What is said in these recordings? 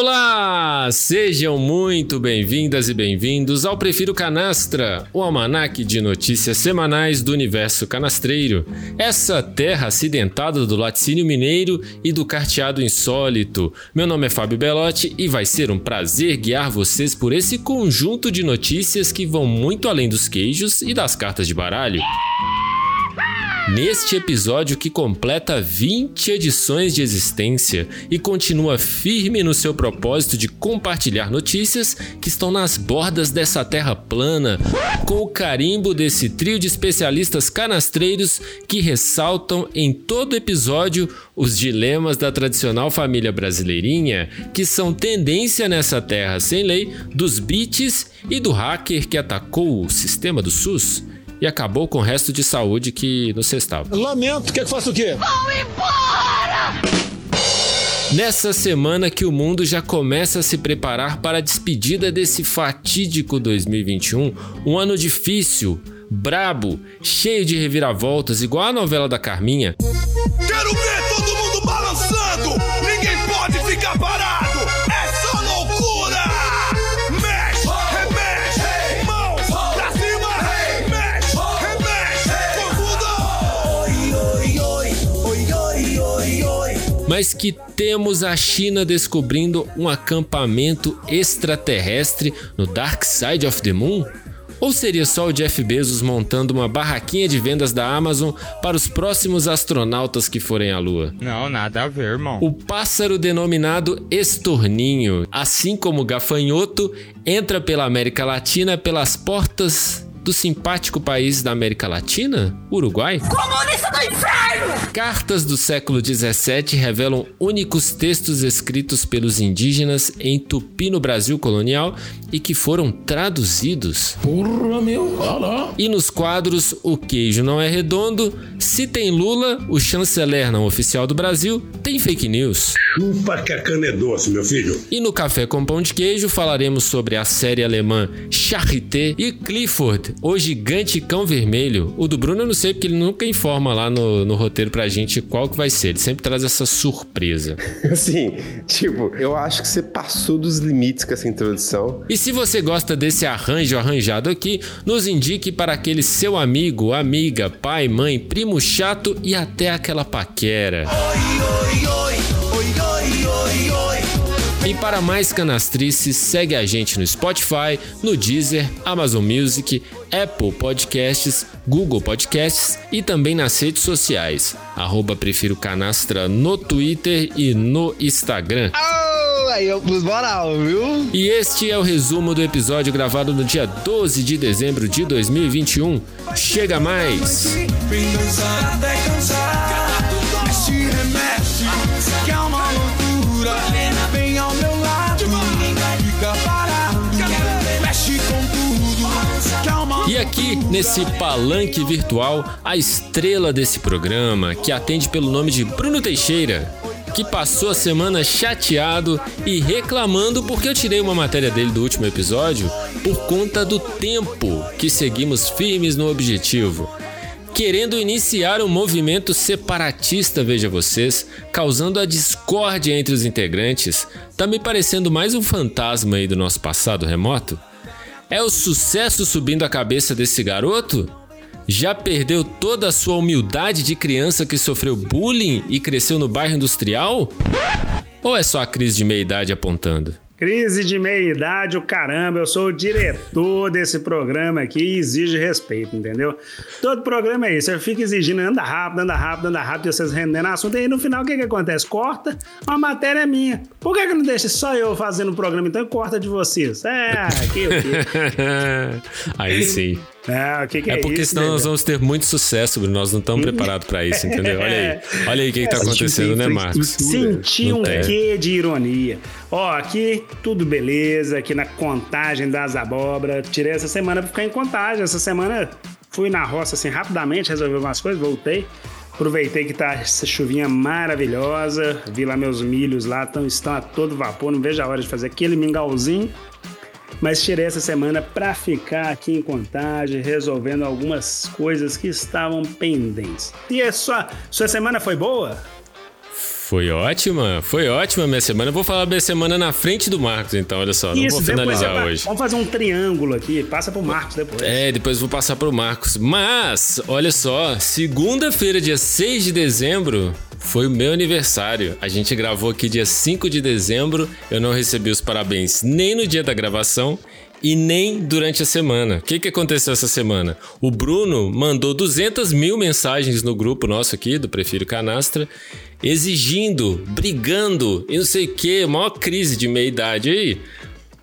Olá! Sejam muito bem-vindas e bem-vindos ao Prefiro Canastra, o almanaque de notícias semanais do universo canastreiro. Essa terra acidentada do laticínio mineiro e do carteado insólito. Meu nome é Fábio Belotti e vai ser um prazer guiar vocês por esse conjunto de notícias que vão muito além dos queijos e das cartas de baralho. Neste episódio que completa 20 edições de existência e continua firme no seu propósito de compartilhar notícias que estão nas bordas dessa terra plana, com o carimbo desse trio de especialistas canastreiros que ressaltam em todo episódio os dilemas da tradicional família brasileirinha, que são tendência nessa terra sem lei, dos beats e do hacker que atacou o sistema do SUS e acabou com o resto de saúde que nos restava. Lamento, quer que faça o quê? Vão embora! Nessa semana que o mundo já começa a se preparar para a despedida desse fatídico 2021, um ano difícil, brabo, cheio de reviravoltas, igual a novela da Carminha. Quero ver todo mundo balançando! Ninguém pode ficar parado! Mas que temos a China descobrindo um acampamento extraterrestre no Dark Side of the Moon? Ou seria só o Jeff Bezos montando uma barraquinha de vendas da Amazon para os próximos astronautas que forem à Lua? Não, nada a ver, irmão. O pássaro denominado estorninho, assim como o gafanhoto, entra pela América Latina pelas portas do simpático país da América Latina, Uruguai. Comunista do inferno! Cartas do século 17 revelam únicos textos escritos pelos indígenas em tupi no Brasil colonial e que foram traduzidos. Porra, meu, olha lá. E nos quadros O Queijo Não É Redondo, se tem Lula, o chanceler não oficial do Brasil, tem fake news. Chupa que a cana é doce, meu filho. E no Café com Pão de Queijo falaremos sobre a série alemã Charité e Clifford, o gigante cão vermelho. O do Bruno eu não sei porque ele nunca informa lá no, no roteiro pra gente qual que vai ser. Ele sempre traz essa surpresa. Assim, tipo, eu acho que você passou dos limites com essa introdução. E se você gosta desse arranjo arranjado aqui, nos indique para aquele seu amigo, amiga, pai, mãe, primo chato e até aquela paquera. E para mais canastrices, segue a gente no Spotify, no Deezer, Amazon Music, Apple Podcasts, Google Podcasts e também nas redes sociais. Arroba Prefiro Canastra no Twitter e no Instagram. Aí eu pus moral, viu? E este é o resumo do episódio gravado no dia 12 de dezembro de 2021. Chega mais! Vem dançar até cansar. E aqui, nesse palanque virtual, a estrela desse programa, que atende pelo nome de Bruno Teixeira, que passou a semana chateado e reclamando porque eu tirei uma matéria dele do último episódio por conta do tempo que seguimos firmes no objetivo. Querendo iniciar um movimento separatista, veja vocês, causando a discórdia entre os integrantes, tá me parecendo mais um fantasma aí do nosso passado remoto? É o sucesso subindo a cabeça desse garoto? Já perdeu toda a sua humildade de criança que sofreu bullying e cresceu no bairro industrial? Ou é só a crise de meia-idade apontando? Crise de meia-idade, o caramba, eu sou o diretor desse programa aqui e exige respeito, entendeu? Todo programa é isso, eu fico exigindo, anda rápido, anda rápido, anda rápido, e vocês rendendo assunto, e aí no final o que que acontece? Corta, uma matéria é minha. Por que que não deixa só eu fazendo o programa, então corta de vocês? É, que o quê? Aí sim. É, o que que É é, porque isso, senão nós Dedé? vamos ter muito sucesso, Bruno. Nós não estamos preparados para isso, entendeu? Olha aí. Olha aí o que, que tá acontecendo, né, Marcos? Senti um quê de ironia. Ó, aqui tudo beleza, aqui na contagem das abóboras. Tirei essa semana pra ficar em contagem. Essa semana fui na roça assim rapidamente, resolvi umas coisas, voltei. Aproveitei que tá essa chuvinha maravilhosa. Vi lá meus milhos lá, tão, estão a todo vapor. Não vejo a hora de fazer aquele mingauzinho. Mas tirei essa semana pra ficar aqui em contagem, resolvendo algumas coisas que estavam pendentes. E a sua, sua semana foi boa? Foi ótima, foi ótima minha semana. Eu vou falar minha semana na frente do Marcos, então, olha só. Isso, não vou finalizar vai, hoje. Vamos fazer um triângulo aqui, passa pro Marcos depois. É, depois vou passar pro Marcos. Mas, olha só, segunda-feira, dia 6 de dezembro, foi o meu aniversário. A gente gravou aqui dia 5 de dezembro. Eu não recebi os parabéns nem no dia da gravação e nem durante a semana. O que, que aconteceu essa semana? O Bruno mandou 200 mil mensagens no grupo nosso aqui do Prefiro Canastra, exigindo, brigando e não sei o que, maior crise de meia idade aí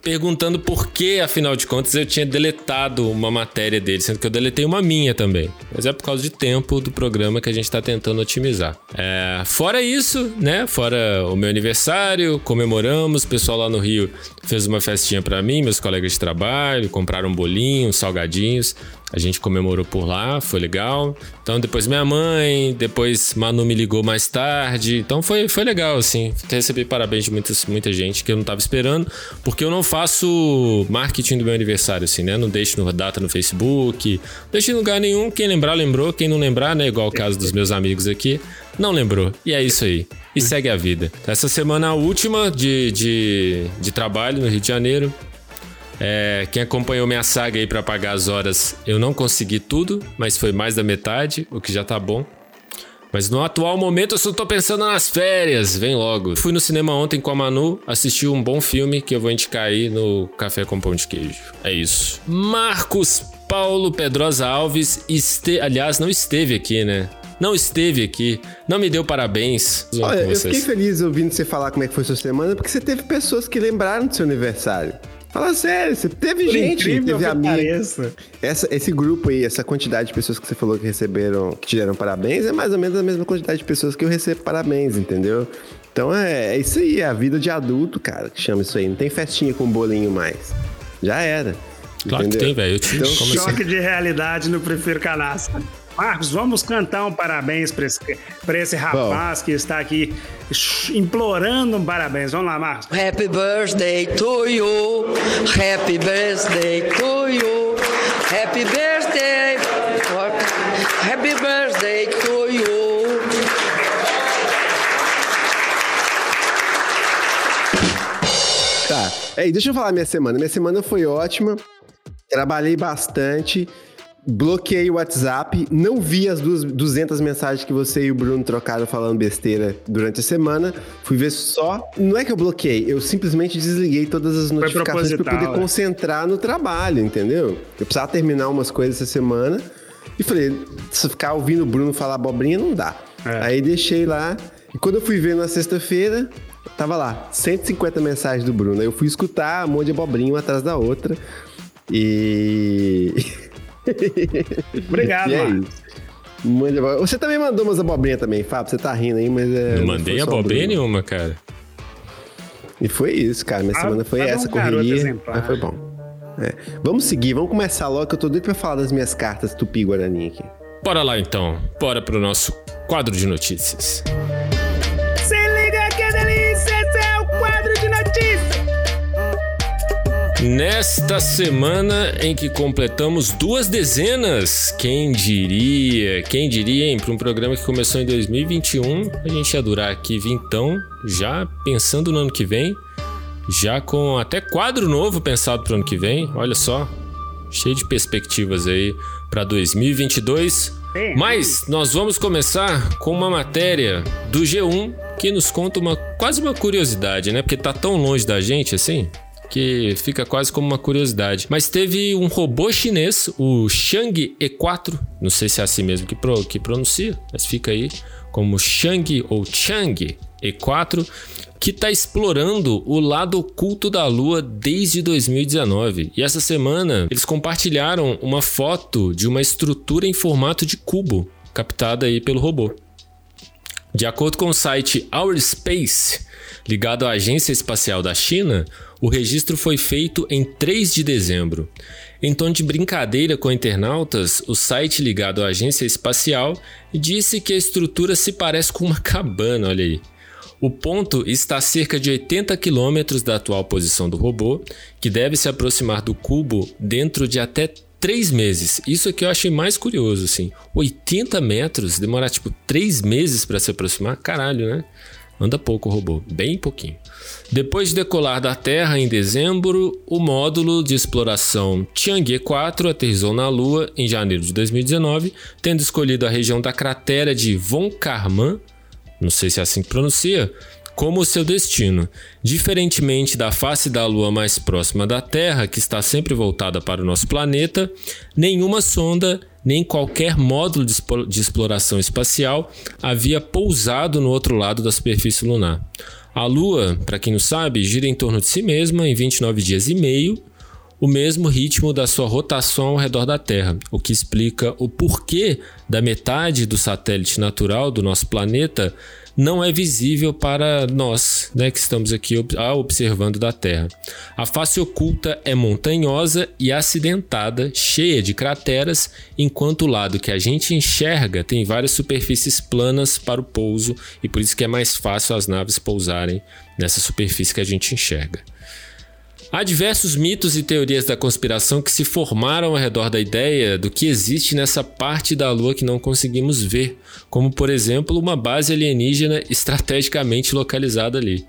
perguntando por que, afinal de contas, eu tinha deletado uma matéria dele, sendo que eu deletei uma minha também. Mas é por causa de tempo do programa que a gente está tentando otimizar. É, fora isso, né? Fora o meu aniversário, comemoramos, o pessoal lá no Rio fez uma festinha para mim, meus colegas de trabalho, compraram um bolinho, salgadinhos. A gente comemorou por lá, foi legal. Então depois minha mãe, depois Manu me ligou mais tarde. Então foi, foi legal, assim. Recebi parabéns de muitas, muita gente que eu não tava esperando, porque eu não faço marketing do meu aniversário, assim, né? Não deixo data no Facebook, não deixo em lugar nenhum. Quem lembrar, lembrou. Quem não lembrar, né? Igual o caso dos meus amigos aqui, não lembrou. E é isso aí. E segue a vida. Essa semana a última de, de, de trabalho no Rio de Janeiro. É, quem acompanhou minha saga aí para pagar as horas, eu não consegui tudo, mas foi mais da metade, o que já tá bom. Mas no atual momento eu só tô pensando nas férias, vem logo. Fui no cinema ontem com a Manu, assisti um bom filme que eu vou indicar aí no Café com Pão de Queijo. É isso. Marcos Paulo Pedrosa Alves, este... aliás, não esteve aqui, né? Não esteve aqui, não me deu parabéns. Olha, eu fiquei feliz ouvindo você falar como é que foi sua semana, porque você teve pessoas que lembraram do seu aniversário. Fala sério, você teve Por gente, teve amigos. Essa, esse grupo aí, essa quantidade de pessoas que você falou que receberam, que te deram parabéns, é mais ou menos a mesma quantidade de pessoas que eu recebo parabéns, entendeu? Então é, é isso aí, é a vida de adulto, cara, que chama isso aí. Não tem festinha com bolinho mais. Já era. Claro entendeu? que tem, velho. Então, choque assim? de realidade no Prefiro Canastra. Marcos, vamos cantar um parabéns para esse, esse rapaz Bom. que está aqui implorando um parabéns. Vamos lá, Marcos. Happy birthday to you. Happy birthday to you. Happy birthday. Happy birthday to you. Tá. Ei, deixa eu falar minha semana. Minha semana foi ótima. Trabalhei bastante bloqueei o WhatsApp, não vi as duas, 200 mensagens que você e o Bruno trocaram falando besteira durante a semana. Fui ver só. Não é que eu bloqueei, eu simplesmente desliguei todas as notificações para poder é. concentrar no trabalho, entendeu? Eu precisava terminar umas coisas essa semana e falei, se ficar ouvindo o Bruno falar abobrinha, não dá. É. Aí deixei lá. E quando eu fui ver na sexta-feira, tava lá, 150 mensagens do Bruno. Aí eu fui escutar um monte de abobrinha uma atrás da outra. E. Obrigado, é Você também mandou umas abobrinhas também, Fábio. Você tá rindo aí, mas é. Não mandei abobrinha nenhuma, cara. E foi isso, cara. Minha ah, semana foi essa, um correria. Mas foi bom. É. Vamos seguir, vamos começar logo, que eu tô doido pra falar das minhas cartas Tupi-Guarani aqui. Bora lá então. Bora pro nosso quadro de notícias. Nesta semana em que completamos duas dezenas, quem diria, quem diria, hein? Para um programa que começou em 2021, a gente ia durar aqui vintão, já pensando no ano que vem, já com até quadro novo pensado para o ano que vem, olha só, cheio de perspectivas aí para 2022. Mas nós vamos começar com uma matéria do G1 que nos conta uma quase uma curiosidade, né? Porque tá tão longe da gente assim que fica quase como uma curiosidade. Mas teve um robô chinês, o Shang E4, não sei se é assim mesmo que, pro, que pronuncia, mas fica aí como Shang ou Chang E4, que está explorando o lado oculto da Lua desde 2019. E essa semana eles compartilharam uma foto de uma estrutura em formato de cubo, captada aí pelo robô. De acordo com o site Our Space, ligado à Agência Espacial da China, o registro foi feito em 3 de dezembro. Em tom de brincadeira com internautas, o site ligado à agência espacial disse que a estrutura se parece com uma cabana, olha aí. O ponto está a cerca de 80 quilômetros da atual posição do robô, que deve se aproximar do cubo dentro de até 3 meses. Isso aqui eu achei mais curioso, assim. 80 metros, demorar tipo 3 meses para se aproximar? Caralho, né? Anda pouco o robô, bem pouquinho. Depois de decolar da Terra em dezembro, o módulo de exploração Tiangue 4 aterrissou na Lua em janeiro de 2019, tendo escolhido a região da cratera de Von Karman, não sei se é assim que pronuncia, como seu destino. Diferentemente da face da Lua mais próxima da Terra, que está sempre voltada para o nosso planeta, nenhuma sonda nem qualquer módulo de exploração espacial havia pousado no outro lado da superfície lunar. A Lua, para quem não sabe, gira em torno de si mesma em 29 dias e meio, o mesmo ritmo da sua rotação ao redor da Terra, o que explica o porquê da metade do satélite natural do nosso planeta não é visível para nós, né, que estamos aqui observando da Terra. A face oculta é montanhosa e acidentada, cheia de crateras, enquanto o lado que a gente enxerga tem várias superfícies planas para o pouso e por isso que é mais fácil as naves pousarem nessa superfície que a gente enxerga. Há diversos mitos e teorias da conspiração que se formaram ao redor da ideia do que existe nessa parte da Lua que não conseguimos ver, como por exemplo uma base alienígena estrategicamente localizada ali.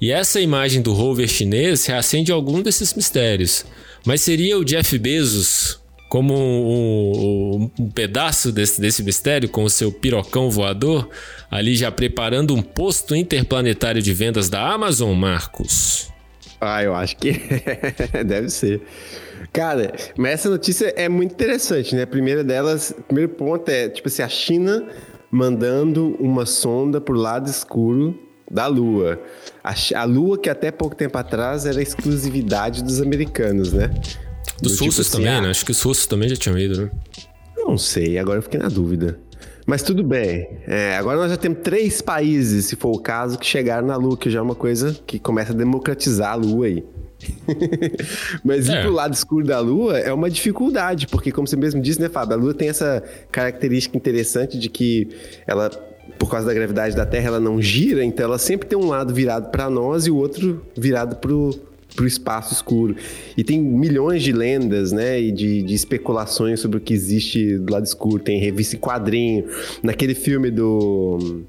E essa imagem do rover chinês reacende algum desses mistérios. Mas seria o Jeff Bezos como um, um, um, pedaço desse, desse mistério com o seu pirocão voador, ali já preparando um posto interplanetário de vendas da Amazon, Marcos? Ah, eu acho que deve ser. Cara, mas essa notícia é muito interessante, né? A primeira delas, o primeiro ponto é, tipo assim, a China mandando uma sonda pro lado escuro da Lua. A, a Lua que até pouco tempo atrás era exclusividade dos americanos, né? Dos Do russos tipo assim, também, ah, né? Acho que os russos também já tinham ido, né? Não sei, agora eu fiquei na dúvida. Mas tudo bem. É, agora nós já temos três países, se for o caso, que chegaram na Lua, que já é uma coisa que começa a democratizar a Lua aí. Mas ir é. pro lado escuro da Lua é uma dificuldade, porque, como você mesmo disse, né, Fábio? A Lua tem essa característica interessante de que ela, por causa da gravidade da Terra, ela não gira, então ela sempre tem um lado virado para nós e o outro virado pro, para o espaço escuro. E tem milhões de lendas, né? E de, de, especulações sobre o que existe do lado escuro. Tem revista em quadrinho. Naquele filme do.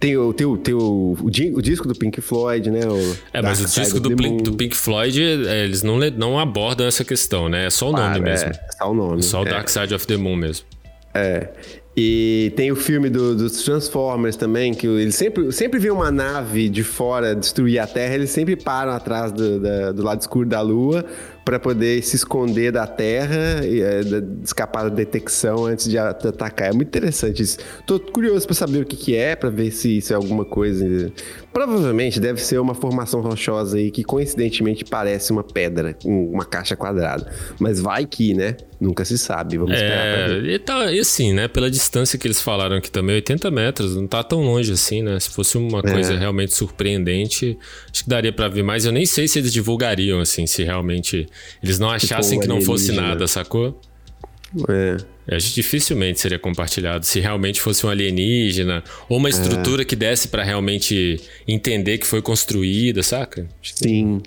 Tem o, tem o, tem o, o, o disco do Pink Floyd, né? é, mas o disco do, Pink, do Pink Floyd, é, eles não, não abordam essa questão, né? É só o nome mesmo. É, só o nome. Só o é. Dark Side of the Moon mesmo. É. E tem o filme do, dos Transformers também, que eles sempre, sempre vê uma nave de fora destruir a Terra, eles sempre param atrás do, da, do lado escuro da Lua para poder se esconder da Terra e é, escapar da detecção antes de atacar. É muito interessante isso. Tô curioso para saber o que, que é, para ver se isso é alguma coisa. Provavelmente deve ser uma formação rochosa aí que coincidentemente parece uma pedra, uma caixa quadrada. Mas vai que, né? Nunca se sabe. Vamos esperar é. E, tá, e assim, né? Pela distância que eles falaram aqui também, 80 metros, não tá tão longe assim, né? Se fosse uma é. coisa realmente surpreendente, acho que daria para ver mais. Eu nem sei se eles divulgariam, assim, se realmente eles não achassem tipo, que não fosse nada, sacou? É. Acho dificilmente seria compartilhado se realmente fosse um alienígena ou uma é. estrutura é. que desse para realmente entender que foi construída, saca? Sim.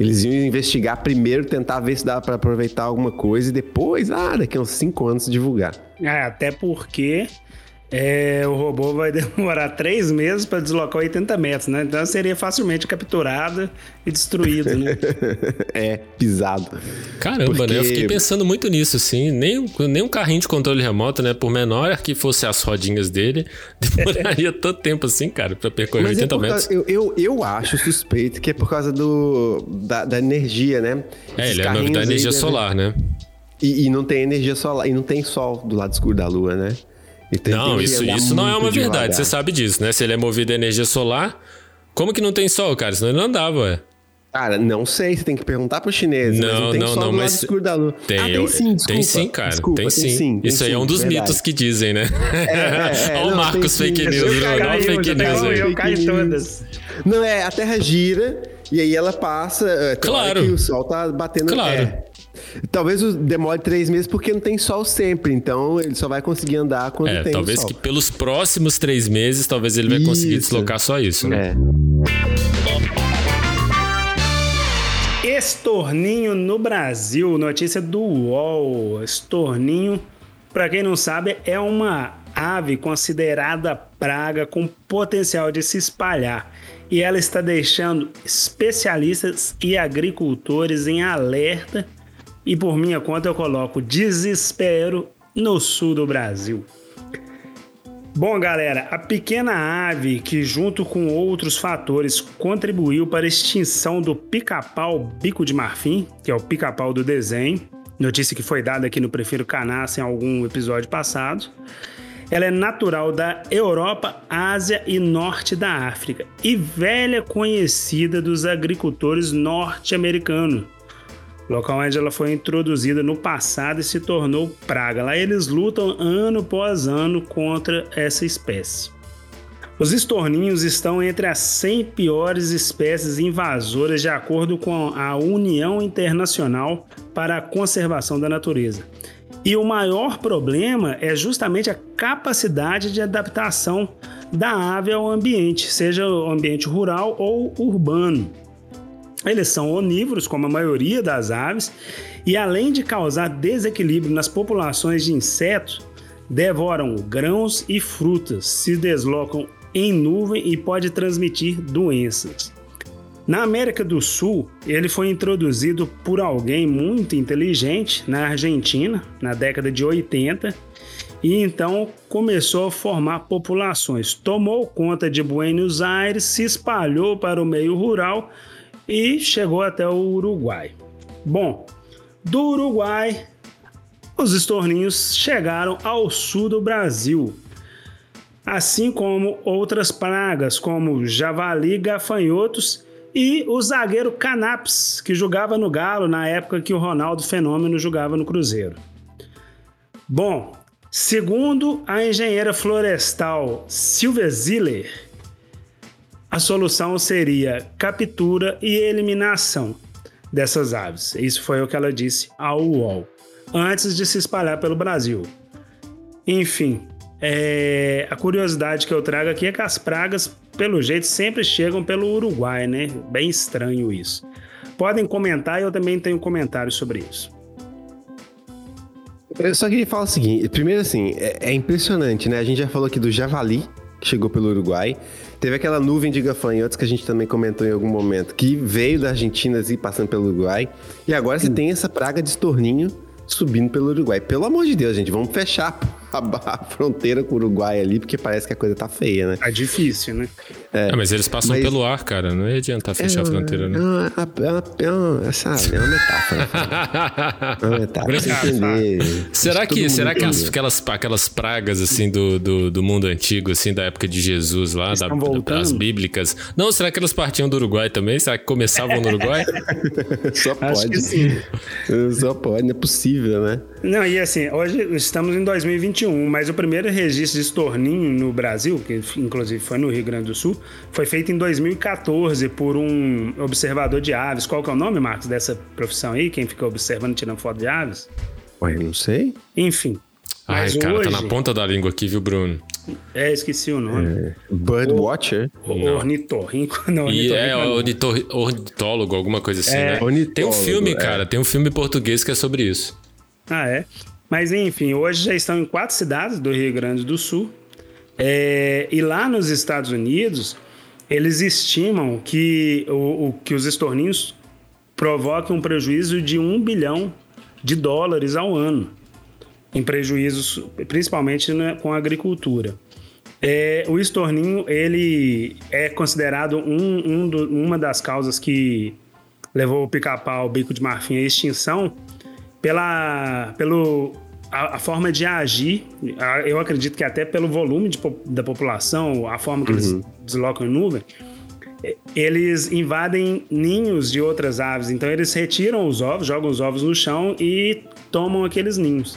Eles iam investigar primeiro, tentar ver se dava para aproveitar alguma coisa e depois, ah, daqui a uns 5 anos divulgar. É, até porque é, o robô vai demorar três meses para deslocar 80 metros, né? Então seria facilmente capturado e destruído, né? é, pisado. Caramba, Porque... né? Eu fiquei pensando muito nisso, assim. Nem, nem um carrinho de controle remoto, né? Por menor que fosse as rodinhas dele, demoraria tanto tempo assim, cara, para percorrer Mas 80 é metros. Causa, eu, eu, eu, acho suspeito que é por causa do, da, da energia, né? É, ele é da energia aí, solar, né? E, e não tem energia solar, e não tem sol do lado escuro da lua, né? Então, não, isso, isso não é uma verdade, devagar. você sabe disso, né? Se ele é movido a energia solar, como que não tem sol, cara? Senão ele não andava, ué. Cara, não sei, você tem que perguntar pro chinês. Não, não, tem não, não mas. Da lua. Tem, ah, tem sim, desculpa. Tem sim, cara. Desculpa, tem, sim. Tem sim Isso aí é um dos verdade. mitos que dizem, né? É, é, é, Olha o Marcos fake news, Olha o fake news aí. Eu caio todas. Não, é, a Terra gira e aí ela passa. É, claro. Que o sol tá batendo. Claro. É, Talvez demore três meses porque não tem sol sempre, então ele só vai conseguir andar quando é, tem talvez que pelos próximos três meses, talvez ele vai isso. conseguir deslocar só isso, né? É. Estorninho no Brasil, notícia do UOL. Estorninho, para quem não sabe, é uma ave considerada praga com potencial de se espalhar e ela está deixando especialistas e agricultores em alerta e por minha conta eu coloco desespero no sul do Brasil. Bom, galera, a pequena ave que, junto com outros fatores, contribuiu para a extinção do pica-pau bico de marfim, que é o pica-pau do desenho, notícia que foi dada aqui no Prefiro Canaça em algum episódio passado. Ela é natural da Europa, Ásia e norte da África e velha conhecida dos agricultores norte-americanos local onde ela foi introduzida no passado e se tornou praga. Lá eles lutam ano após ano contra essa espécie. Os estorninhos estão entre as 100 piores espécies invasoras de acordo com a União Internacional para a Conservação da Natureza. E o maior problema é justamente a capacidade de adaptação da ave ao ambiente, seja o ambiente rural ou urbano. Eles são onívoros, como a maioria das aves, e além de causar desequilíbrio nas populações de insetos, devoram grãos e frutas, se deslocam em nuvem e pode transmitir doenças. Na América do Sul, ele foi introduzido por alguém muito inteligente na Argentina, na década de 80, e então começou a formar populações. Tomou conta de Buenos Aires, se espalhou para o meio rural e chegou até o Uruguai. Bom, do Uruguai, os estorninhos chegaram ao sul do Brasil, assim como outras pragas, como javali, gafanhotos e o zagueiro Canaps, que jogava no Galo na época que o Ronaldo Fenômeno jogava no Cruzeiro. Bom, segundo a engenheira florestal Silvia Ziller, a solução seria captura e eliminação dessas aves. Isso foi o que ela disse ao UOL, antes de se espalhar pelo Brasil. Enfim, é... a curiosidade que eu trago aqui é que as pragas, pelo jeito, sempre chegam pelo Uruguai, né? Bem estranho isso. Podem comentar, eu também tenho comentários sobre isso. Eu só queria falar o seguinte: primeiro, assim, é, é impressionante, né? A gente já falou aqui do javali, chegou pelo Uruguai. Teve aquela nuvem de gafanhotos que a gente também comentou em algum momento, que veio da Argentina e assim, passando pelo Uruguai. E agora você tem essa praga de estorninho subindo pelo Uruguai. Pelo amor de Deus, gente, vamos fechar a, a, fronteira com o Uruguai ali, porque parece que a coisa tá feia, né? Tá difícil, né? É, é mas eles passam mas... pelo ar, cara. Não ia adiantar fechar é, a fronteira, né? É uma, é uma, é uma, sabe, é uma metáfora. é uma metáfora. Você entender. Será que, será que as, aquelas, aquelas pragas, assim, do, do, do, mundo antigo, assim, da época de Jesus lá, da, das bíblicas... Não, será que elas partiam do Uruguai também? Será que começavam no Uruguai? Só pode. Acho que sim. Só pode, não é possível, né? Não, e assim, hoje estamos em 2021, mas o primeiro registro de estorninho no Brasil, que inclusive foi no Rio Grande do Sul, foi feito em 2014 por um observador de aves. Qual que é o nome, Marcos, dessa profissão aí? Quem fica observando, tirando foto de aves? Ué, não sei. Enfim. Ai, cara, hoje... tá na ponta da língua aqui, viu, Bruno? É, esqueci o nome. É. Birdwatcher? Ornitorrinco. Não, e é, ornitólogo, alguma coisa assim, é, né? Tem um filme, é. cara, tem um filme português que é sobre isso. Ah, é? Mas enfim, hoje já estão em quatro cidades do Rio Grande do Sul. É, e lá nos Estados Unidos, eles estimam que, o, o, que os estorninhos provocam um prejuízo de um bilhão de dólares ao ano, em prejuízos principalmente né, com a agricultura. É, o estorninho ele é considerado um, um do, uma das causas que levou o pica-pau, o bico de marfim à extinção, pela, pelo, a, a, forma de agir, eu acredito que até pelo volume de, da população, a forma que uhum. eles deslocam em nuvem, eles invadem ninhos de outras aves. Então eles retiram os ovos, jogam os ovos no chão e tomam aqueles ninhos.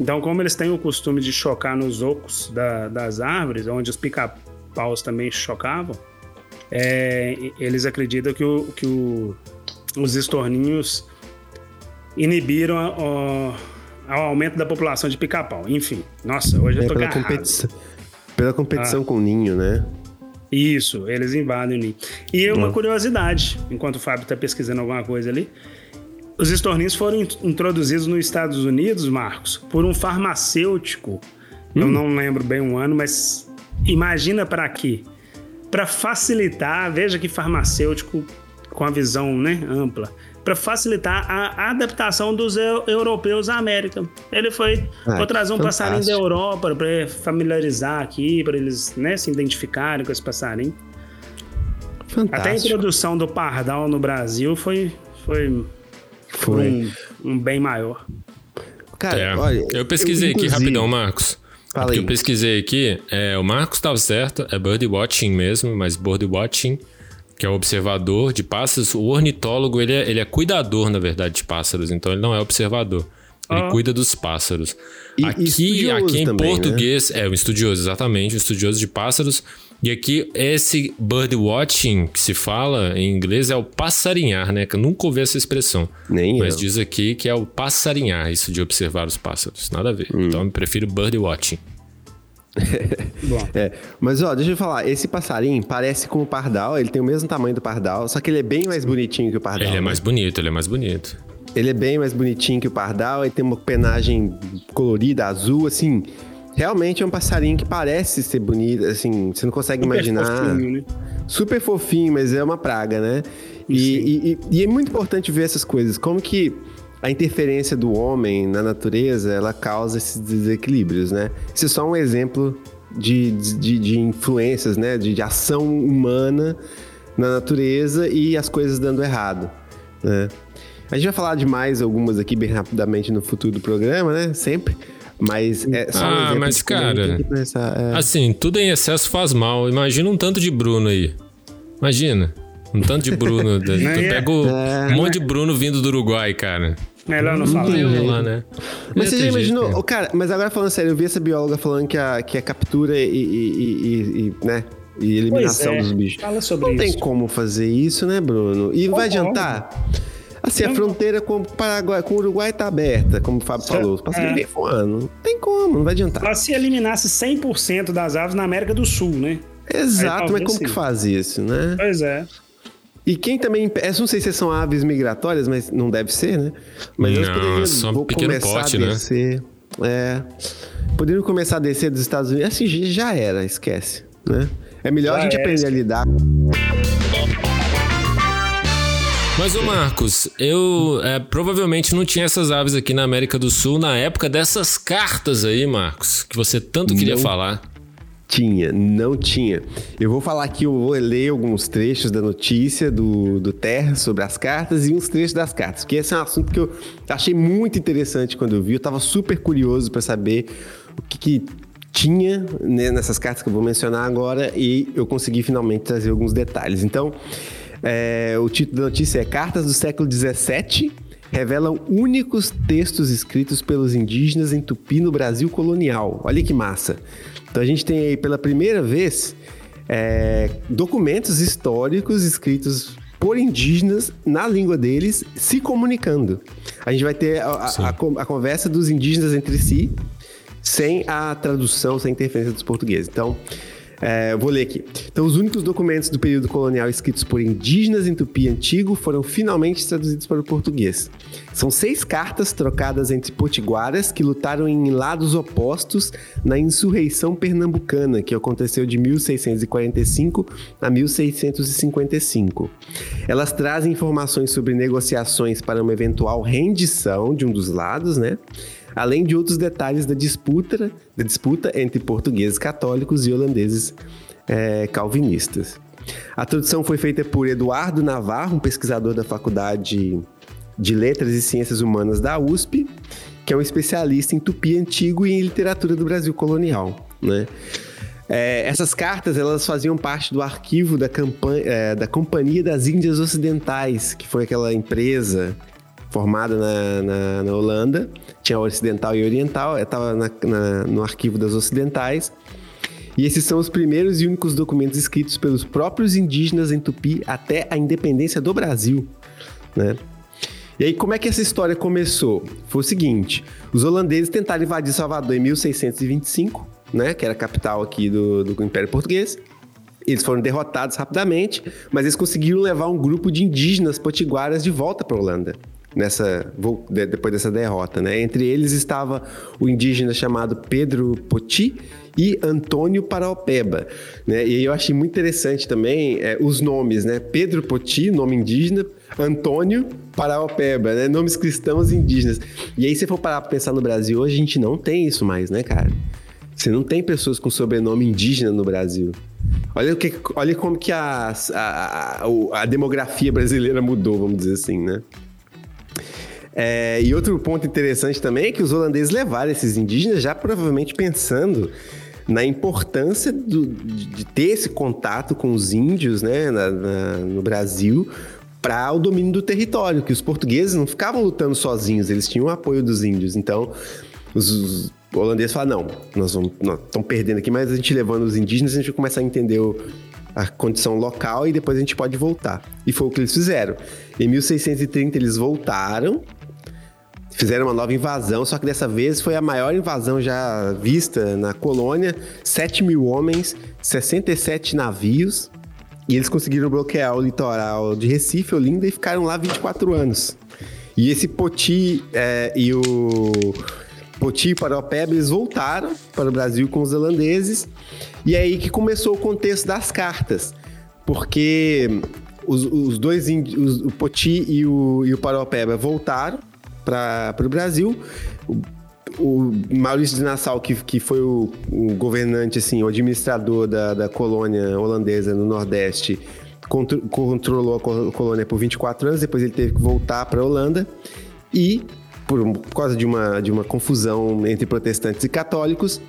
Então, como eles têm o costume de chocar nos ocos da, das árvores, onde os pica-paus também chocavam, é, eles acreditam que, o, que o, os estorninhos inibiram o, aumento da população de pica-pau. Enfim, nossa, hoje é, eu tô pela competição, Pela competição ah. com o ninho, né? Isso, eles invadem o ninho. E uma hum. curiosidade, enquanto o Fábio está pesquisando alguma coisa ali, os estorninhos foram introduzidos nos Estados Unidos, Marcos, por um farmacêutico. Hum. Eu não lembro bem o ano, mas imagina para quê? Para facilitar, veja que farmacêutico com a visão né, ampla, para facilitar a adaptação dos eu, europeus à América. Ele foi Ah, vou trazer um fantástico. passarinho da Europa para familiarizar aqui, para eles né, se identificarem com esse passarinho. Até a Fantástico. introdução do pardal no Brasil foi, foi, Foi. Um, um bem maior. Cara, É, olha. eu pesquisei aqui inclusive- rapidão, Marcos. Porque aí. eu pesquisei aqui, é, o Marcos estava certo, é bird watching mesmo, mas bird watching, que é o observador de pássaros, o ornitólogo, ele é, ele é cuidador, na verdade, de pássaros, então ele não é observador. Ele Ah. cuida dos pássaros. E- e aqui, estudioso aqui em também, né? português, é um estudioso, exatamente, um estudioso de pássaros. E aqui, esse bird watching que se fala em inglês é o passarinhar, né? Que eu nunca ouvi essa expressão. Nem Mas eu. diz aqui que é o passarinhar, isso de observar os pássaros. Nada a ver. Hum. Então eu prefiro bird watching. É, mas ó, deixa eu falar, esse passarinho parece com o pardal, ele tem o mesmo tamanho do pardal, só que ele é bem mais bonitinho que o pardal. Ele é né? mais bonito, ele é mais bonito. Ele é bem mais bonitinho que o pardal, ele tem uma penagem colorida, azul, assim. Realmente é um passarinho que parece ser bonito, assim, você não consegue super imaginar. fofinho, né? Super fofinho, mas é uma praga, né? E, e- e- e é muito importante ver essas coisas. Como que a interferência do homem na natureza, ela causa esses desequilíbrios, né? Isso é só um exemplo de, de, de influências, né? De, de ação humana na natureza e as coisas dando errado, né? A gente vai falar de mais algumas aqui bem rapidamente no futuro do programa, né? Sempre. Mas é só um Ah, exemplo mas, cara, tem que pensar, é. Assim, tudo em excesso faz mal. Imagina um tanto de Bruno aí. Imagina. Um tanto de Bruno. tu é? pega o- um monte de Bruno vindo do Uruguai, cara. Melhor não falar. Eu jeito. lá, né? Mas Não você tem já jeito, imaginou, né? Ô, cara, mas agora falando sério, eu vi essa bióloga falando que a, que a captura e, e- e- e- e, né, e eliminação é, dos bichos. fala sobre Não tem isso. como fazer isso, né, Bruno? E vai Concordo. adiantar? Assim, a fronteira com o Paraguai, com o Uruguai tá aberta, como o Fábio falou. Os passarinhos é. voando. Não tem como, não vai adiantar. Ela se eliminasse 100% das aves na América do Sul, né? Exato, Aí, mas como talvez que sim. faz isso, né? Pois é. E quem também. impe- Eu não sei se são aves migratórias, mas não deve ser, né? Mas elas Não, poderiam só vou pequeno começar porte, a né? descer. É. Poderiam começar a descer dos Estados Unidos. Assim, já era, esquece. Né? É melhor Já a gente era, aprender a lidar. Mas, ô Marcos, eu é, provavelmente não tinha essas aves aqui na América do Sul na época dessas cartas aí, Marcos, que você tanto queria Não. falar. Tinha, não tinha. Eu vou falar aqui, eu vou ler alguns trechos da notícia do, do Terra sobre as cartas e uns trechos das cartas, porque esse é um assunto que eu achei muito interessante quando eu vi. Eu tava super curioso para saber o que, que tinha né, nessas cartas que eu vou mencionar agora e eu consegui finalmente trazer alguns detalhes. Então, é, o título da notícia é Cartas do século XVII revelam únicos textos escritos pelos indígenas em Tupi no Brasil colonial. Olha que massa. Então a gente tem aí pela primeira vez é, documentos históricos escritos por indígenas na língua deles se comunicando. A gente vai ter a, a- a a conversa dos indígenas entre si sem a tradução, sem a interferência dos portugueses. Então, é, vou ler aqui. Então, os únicos documentos do período colonial escritos por indígenas em tupi antigo foram finalmente traduzidos para o português. São seis cartas trocadas entre potiguaras que lutaram em lados opostos na insurreição pernambucana, que aconteceu de 1645 a 1655. Elas trazem informações sobre negociações para uma eventual rendição de um dos lados, né? Além de outros detalhes da disputa, da disputa entre portugueses católicos e holandeses eh, calvinistas. A tradução foi feita por Eduardo Navarro, um pesquisador da Faculdade de Letras e Ciências Humanas da USP, que é um especialista em tupi antigo e em literatura do Brasil colonial. Né? É, essas cartas elas faziam parte do arquivo da, campanha, é, da Companhia das Índias Ocidentais, que foi aquela empresa formada na, na, na Holanda, tinha ocidental e oriental, estava no arquivo das ocidentais. E esses são os primeiros e únicos documentos escritos pelos próprios indígenas em Tupi até a independência do Brasil, né? E aí, como é que essa história começou? Foi o seguinte: os holandeses tentaram invadir Salvador em 1625, né? Que era a capital aqui do, do Império Português. Eles foram derrotados rapidamente, mas eles conseguiram levar um grupo de indígenas potiguaras de volta para a Holanda. Nessa depois dessa derrota, né? Entre eles estava o indígena chamado Pedro Poti e Antônio Paraopeba, né? E eu achei muito interessante também é, os nomes, né? Pedro Poti, nome indígena, Antônio Paraopeba, né? Nomes cristãos indígenas. E aí, se for parar pra pensar no Brasil hoje, a gente não tem isso mais, né, cara? Você não tem pessoas com sobrenome indígena no Brasil. Olha, que, olha como que a, a, a, a demografia brasileira mudou, vamos dizer assim, né? É, e outro ponto interessante também é que os holandeses levaram esses indígenas já provavelmente pensando na importância do, de ter esse contato com os índios né, na, na, no Brasil para o domínio do território, que os portugueses não ficavam lutando sozinhos, eles tinham o apoio dos índios. Então, os, os holandeses falaram, não, nós estamos perdendo aqui, mas a gente levando os indígenas, a gente vai começar a entender o, a condição local e depois a gente pode voltar. E foi o que eles fizeram. Em 1630 eles voltaram fizeram uma nova invasão, só que dessa vez foi a maior invasão já vista na colônia. 7 mil homens, 67 navios. E eles conseguiram bloquear o litoral de Recife, Olinda, e ficaram lá 24 anos. E esse Poti é, e o Poti e Paropeba, eles voltaram para o Brasil com os holandeses. E é aí que começou o contexto das cartas. Porque os, os dois, os, o Poti e o, e o Paropeba voltaram para o Brasil. O, Maurício de Nassau, que, que foi o, o governante, assim, o administrador da, da colônia holandesa no Nordeste, contro, controlou a colônia por 24 anos, depois ele teve que voltar para a Holanda e, por, por causa de uma, de uma confusão entre protestantes e católicos,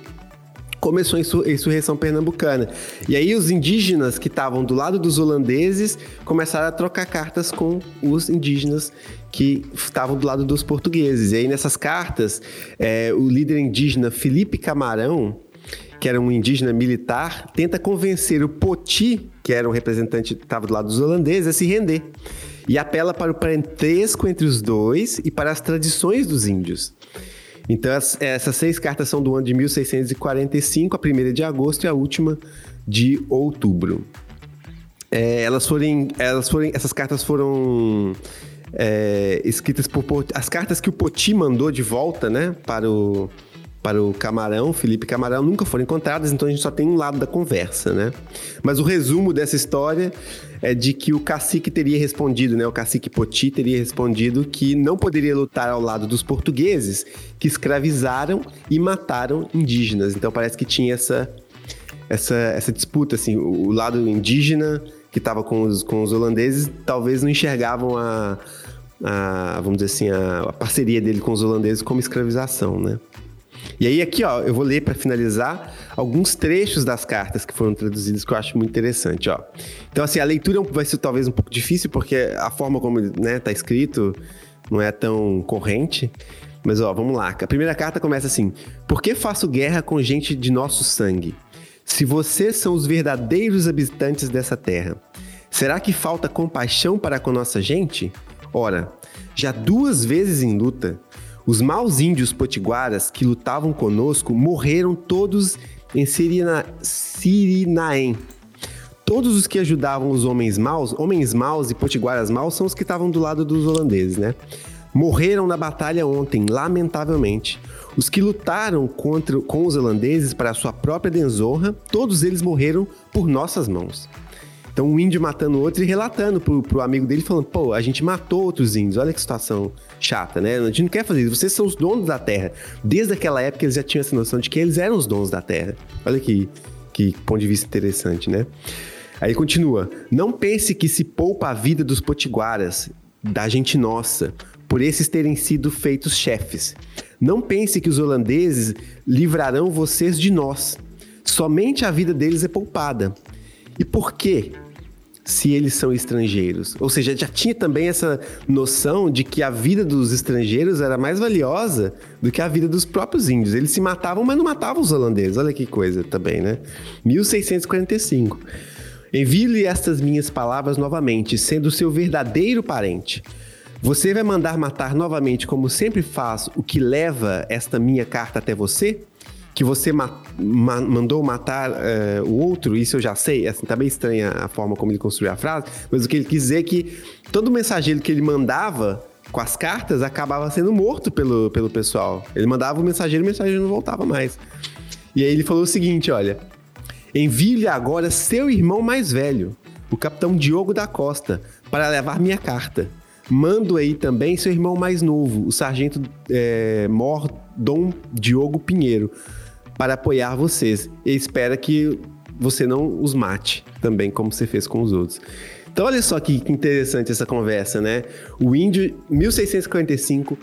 começou a insurreição pernambucana. E aí os indígenas que estavam do lado dos holandeses começaram a trocar cartas com os indígenas que estavam do lado dos portugueses. E aí nessas cartas, é, o líder indígena Felipe Camarão, que era um indígena militar, tenta convencer o Poti, que era um representante que estava do lado dos holandeses, a se render. E apela para o parentesco entre os dois e para as tradições dos índios. Então, essas seis cartas são do ano de 1645, a primeira de agosto e a última de outubro. É, elas, foram, elas foram, essas cartas foram é, escritas por as cartas que o Poti mandou de volta, né, para o para o Camarão, Felipe Camarão, nunca foram encontradas, então a gente só tem um lado da conversa, né? Mas o resumo dessa história é de que o cacique teria respondido, né? O cacique Poti teria respondido que não poderia lutar ao lado dos portugueses que escravizaram e mataram indígenas. Então parece que tinha essa essa, essa disputa, assim, o lado indígena que estava com os, com os holandeses talvez não enxergavam a, a vamos dizer assim, a, a parceria dele com os holandeses como escravização, né? E aí aqui, ó, eu vou ler para finalizar alguns trechos das cartas que foram traduzidas que eu acho muito interessante, ó. Então assim, a leitura vai ser talvez um pouco difícil porque a forma como, né, tá escrito não é tão corrente. Mas ó, vamos lá. A primeira carta começa assim: Por que faço guerra com gente de nosso sangue? Se vocês são os verdadeiros habitantes dessa terra, será que falta compaixão para com nossa gente? Ora, já duas vezes em luta, os maus índios potiguaras que lutavam conosco morreram todos em Sirina, Sirinaém. Todos os que ajudavam os homens maus, homens maus e potiguaras maus, são os que estavam do lado dos holandeses, né? Morreram na batalha ontem, lamentavelmente. Os que lutaram contra, com os holandeses para sua própria desonra, todos eles morreram por nossas mãos. Então, um índio matando outro e relatando pro, pro amigo dele, falando: pô, a gente matou outros índios, olha que situação chata, né? A gente não quer fazer isso, vocês são os donos da terra. Desde aquela época eles já tinham essa noção de que eles eram os donos da terra. Olha que, que ponto de vista interessante, né? Aí continua: não pense que se poupa a vida dos potiguaras, da gente nossa, por esses terem sido feitos chefes. Não pense que os holandeses livrarão vocês de nós. Somente a vida deles é poupada. E por quê? Se eles são estrangeiros. Ou seja, já tinha também essa noção de que a vida dos estrangeiros era mais valiosa do que a vida dos próprios índios. Eles se matavam, mas não matavam os holandeses. Olha que coisa também, né? 1645. Envie-lhe estas minhas palavras novamente, sendo seu verdadeiro parente. Você vai mandar matar novamente, como sempre faz, o que leva esta minha carta até você? Que você ma ma mandou matar uh, o outro, isso eu já sei, assim, tá bem estranha a forma como ele construiu a frase, mas o que ele quis dizer é que todo mensageiro que ele mandava com as cartas, acabava sendo morto pelo, pelo pessoal. Ele mandava o mensageiro e o mensageiro não voltava mais. E aí ele falou o seguinte: olha, envie-lhe agora seu irmão mais velho, o capitão Diogo da Costa, para levar minha carta. Mando aí também seu irmão mais novo, o sargento é, Mor Dom Diogo Pinheiro, para apoiar vocês. E espera que você não os mate também, como você fez com os outros. Então, olha só que, interessante essa conversa, né? O índio, 1655,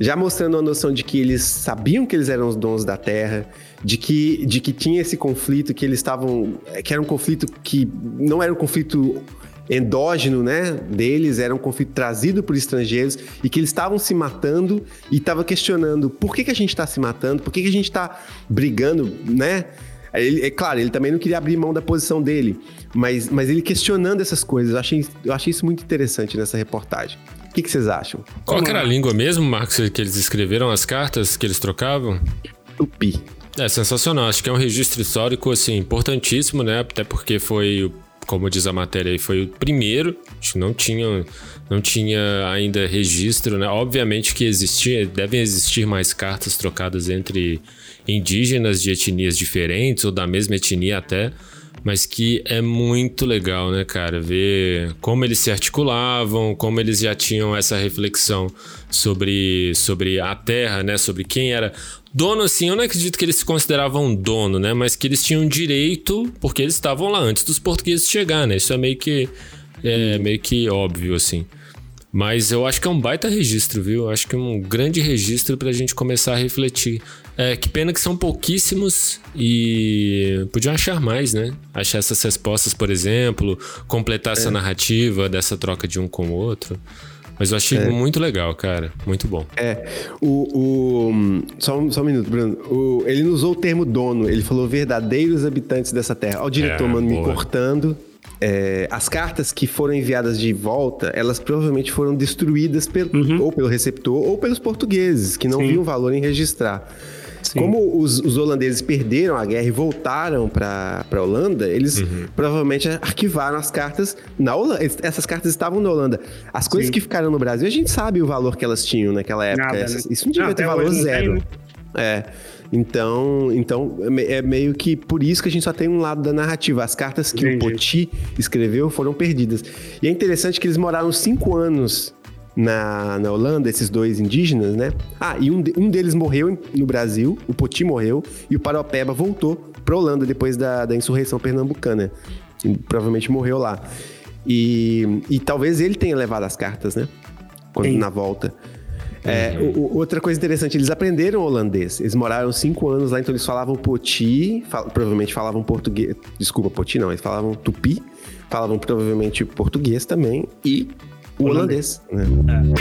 já mostrando a noção de que eles sabiam que eles eram os donos da terra, de que, de que tinha esse conflito, que eles estavam. que era um conflito que não era um conflito endógeno, né, deles, era um conflito trazido por estrangeiros e que eles estavam se matando e estavam questionando por que, que a gente está se matando, por que, que a gente está brigando, né? Ele, é claro, ele também não queria abrir mão da posição dele, mas, mas ele questionando essas coisas. Eu achei, eu achei isso muito interessante nessa reportagem. O que, que vocês acham? Qual era a língua mesmo, Marcos, que eles escreveram as cartas que eles trocavam? Tupi. É sensacional, acho que é um registro histórico assim importantíssimo, né? Até porque foi como diz a matéria aí, foi o primeiro. Não tinha, não tinha ainda registro, né? Obviamente que existia, devem existir mais cartas trocadas entre indígenas de etnias diferentes ou da mesma etnia até, mas que é muito legal, né, cara? Ver como eles se articulavam, como eles já tinham essa reflexão sobre, sobre a terra, né? Sobre quem era. Dono, assim, eu não acredito que eles se consideravam dono, né? Mas que eles tinham direito, porque eles estavam lá antes dos portugueses chegar, né? Isso é meio que. É meio que óbvio, assim. Mas eu acho que é um baita registro, viu? Eu acho que é um grande registro pra gente começar a refletir. É, que pena que são pouquíssimos e podiam achar mais, né? Achar essas respostas, por exemplo, completar é. essa narrativa dessa troca de um com o outro. Mas eu achei é. muito legal, cara. Muito bom. É. O. o só, um, só um minuto, Bruno. O, ele não usou o termo dono, ele falou verdadeiros habitantes dessa terra. Olha o diretor, é, mano, boa. me cortando. É, as cartas que foram enviadas de volta, elas provavelmente foram destruídas pelo, uhum. ou pelo receptor ou pelos portugueses, que não Sim. viam valor em registrar. Sim. Como os, os, holandeses perderam a guerra e voltaram para a Holanda, eles uhum. provavelmente arquivaram as cartas na Holanda. Essas cartas estavam na Holanda. As coisas Sim. que ficaram no Brasil, a gente sabe o valor que elas tinham naquela época. Nada, né? Isso não devia não, ter valor zero. É. Então, então é meio que por isso que a gente só tem um lado da narrativa. As cartas que Entendi. o Poti escreveu foram perdidas. E é interessante que eles moraram cinco anos na, na Holanda, esses dois indígenas, né? Ah, e um, de, um deles morreu no Brasil, o Poti morreu, e o Paropeba voltou pra Holanda depois da, da insurreição pernambucana. E, provavelmente morreu lá. E, e talvez ele tenha levado as cartas, né? Quando, na volta. É, o, outra coisa interessante, eles aprenderam holandês. Eles moraram cinco anos lá, então eles falavam poti, fal, provavelmente falavam português. Desculpa, poti não, eles falavam tupi, falavam provavelmente português também e holandês. holandês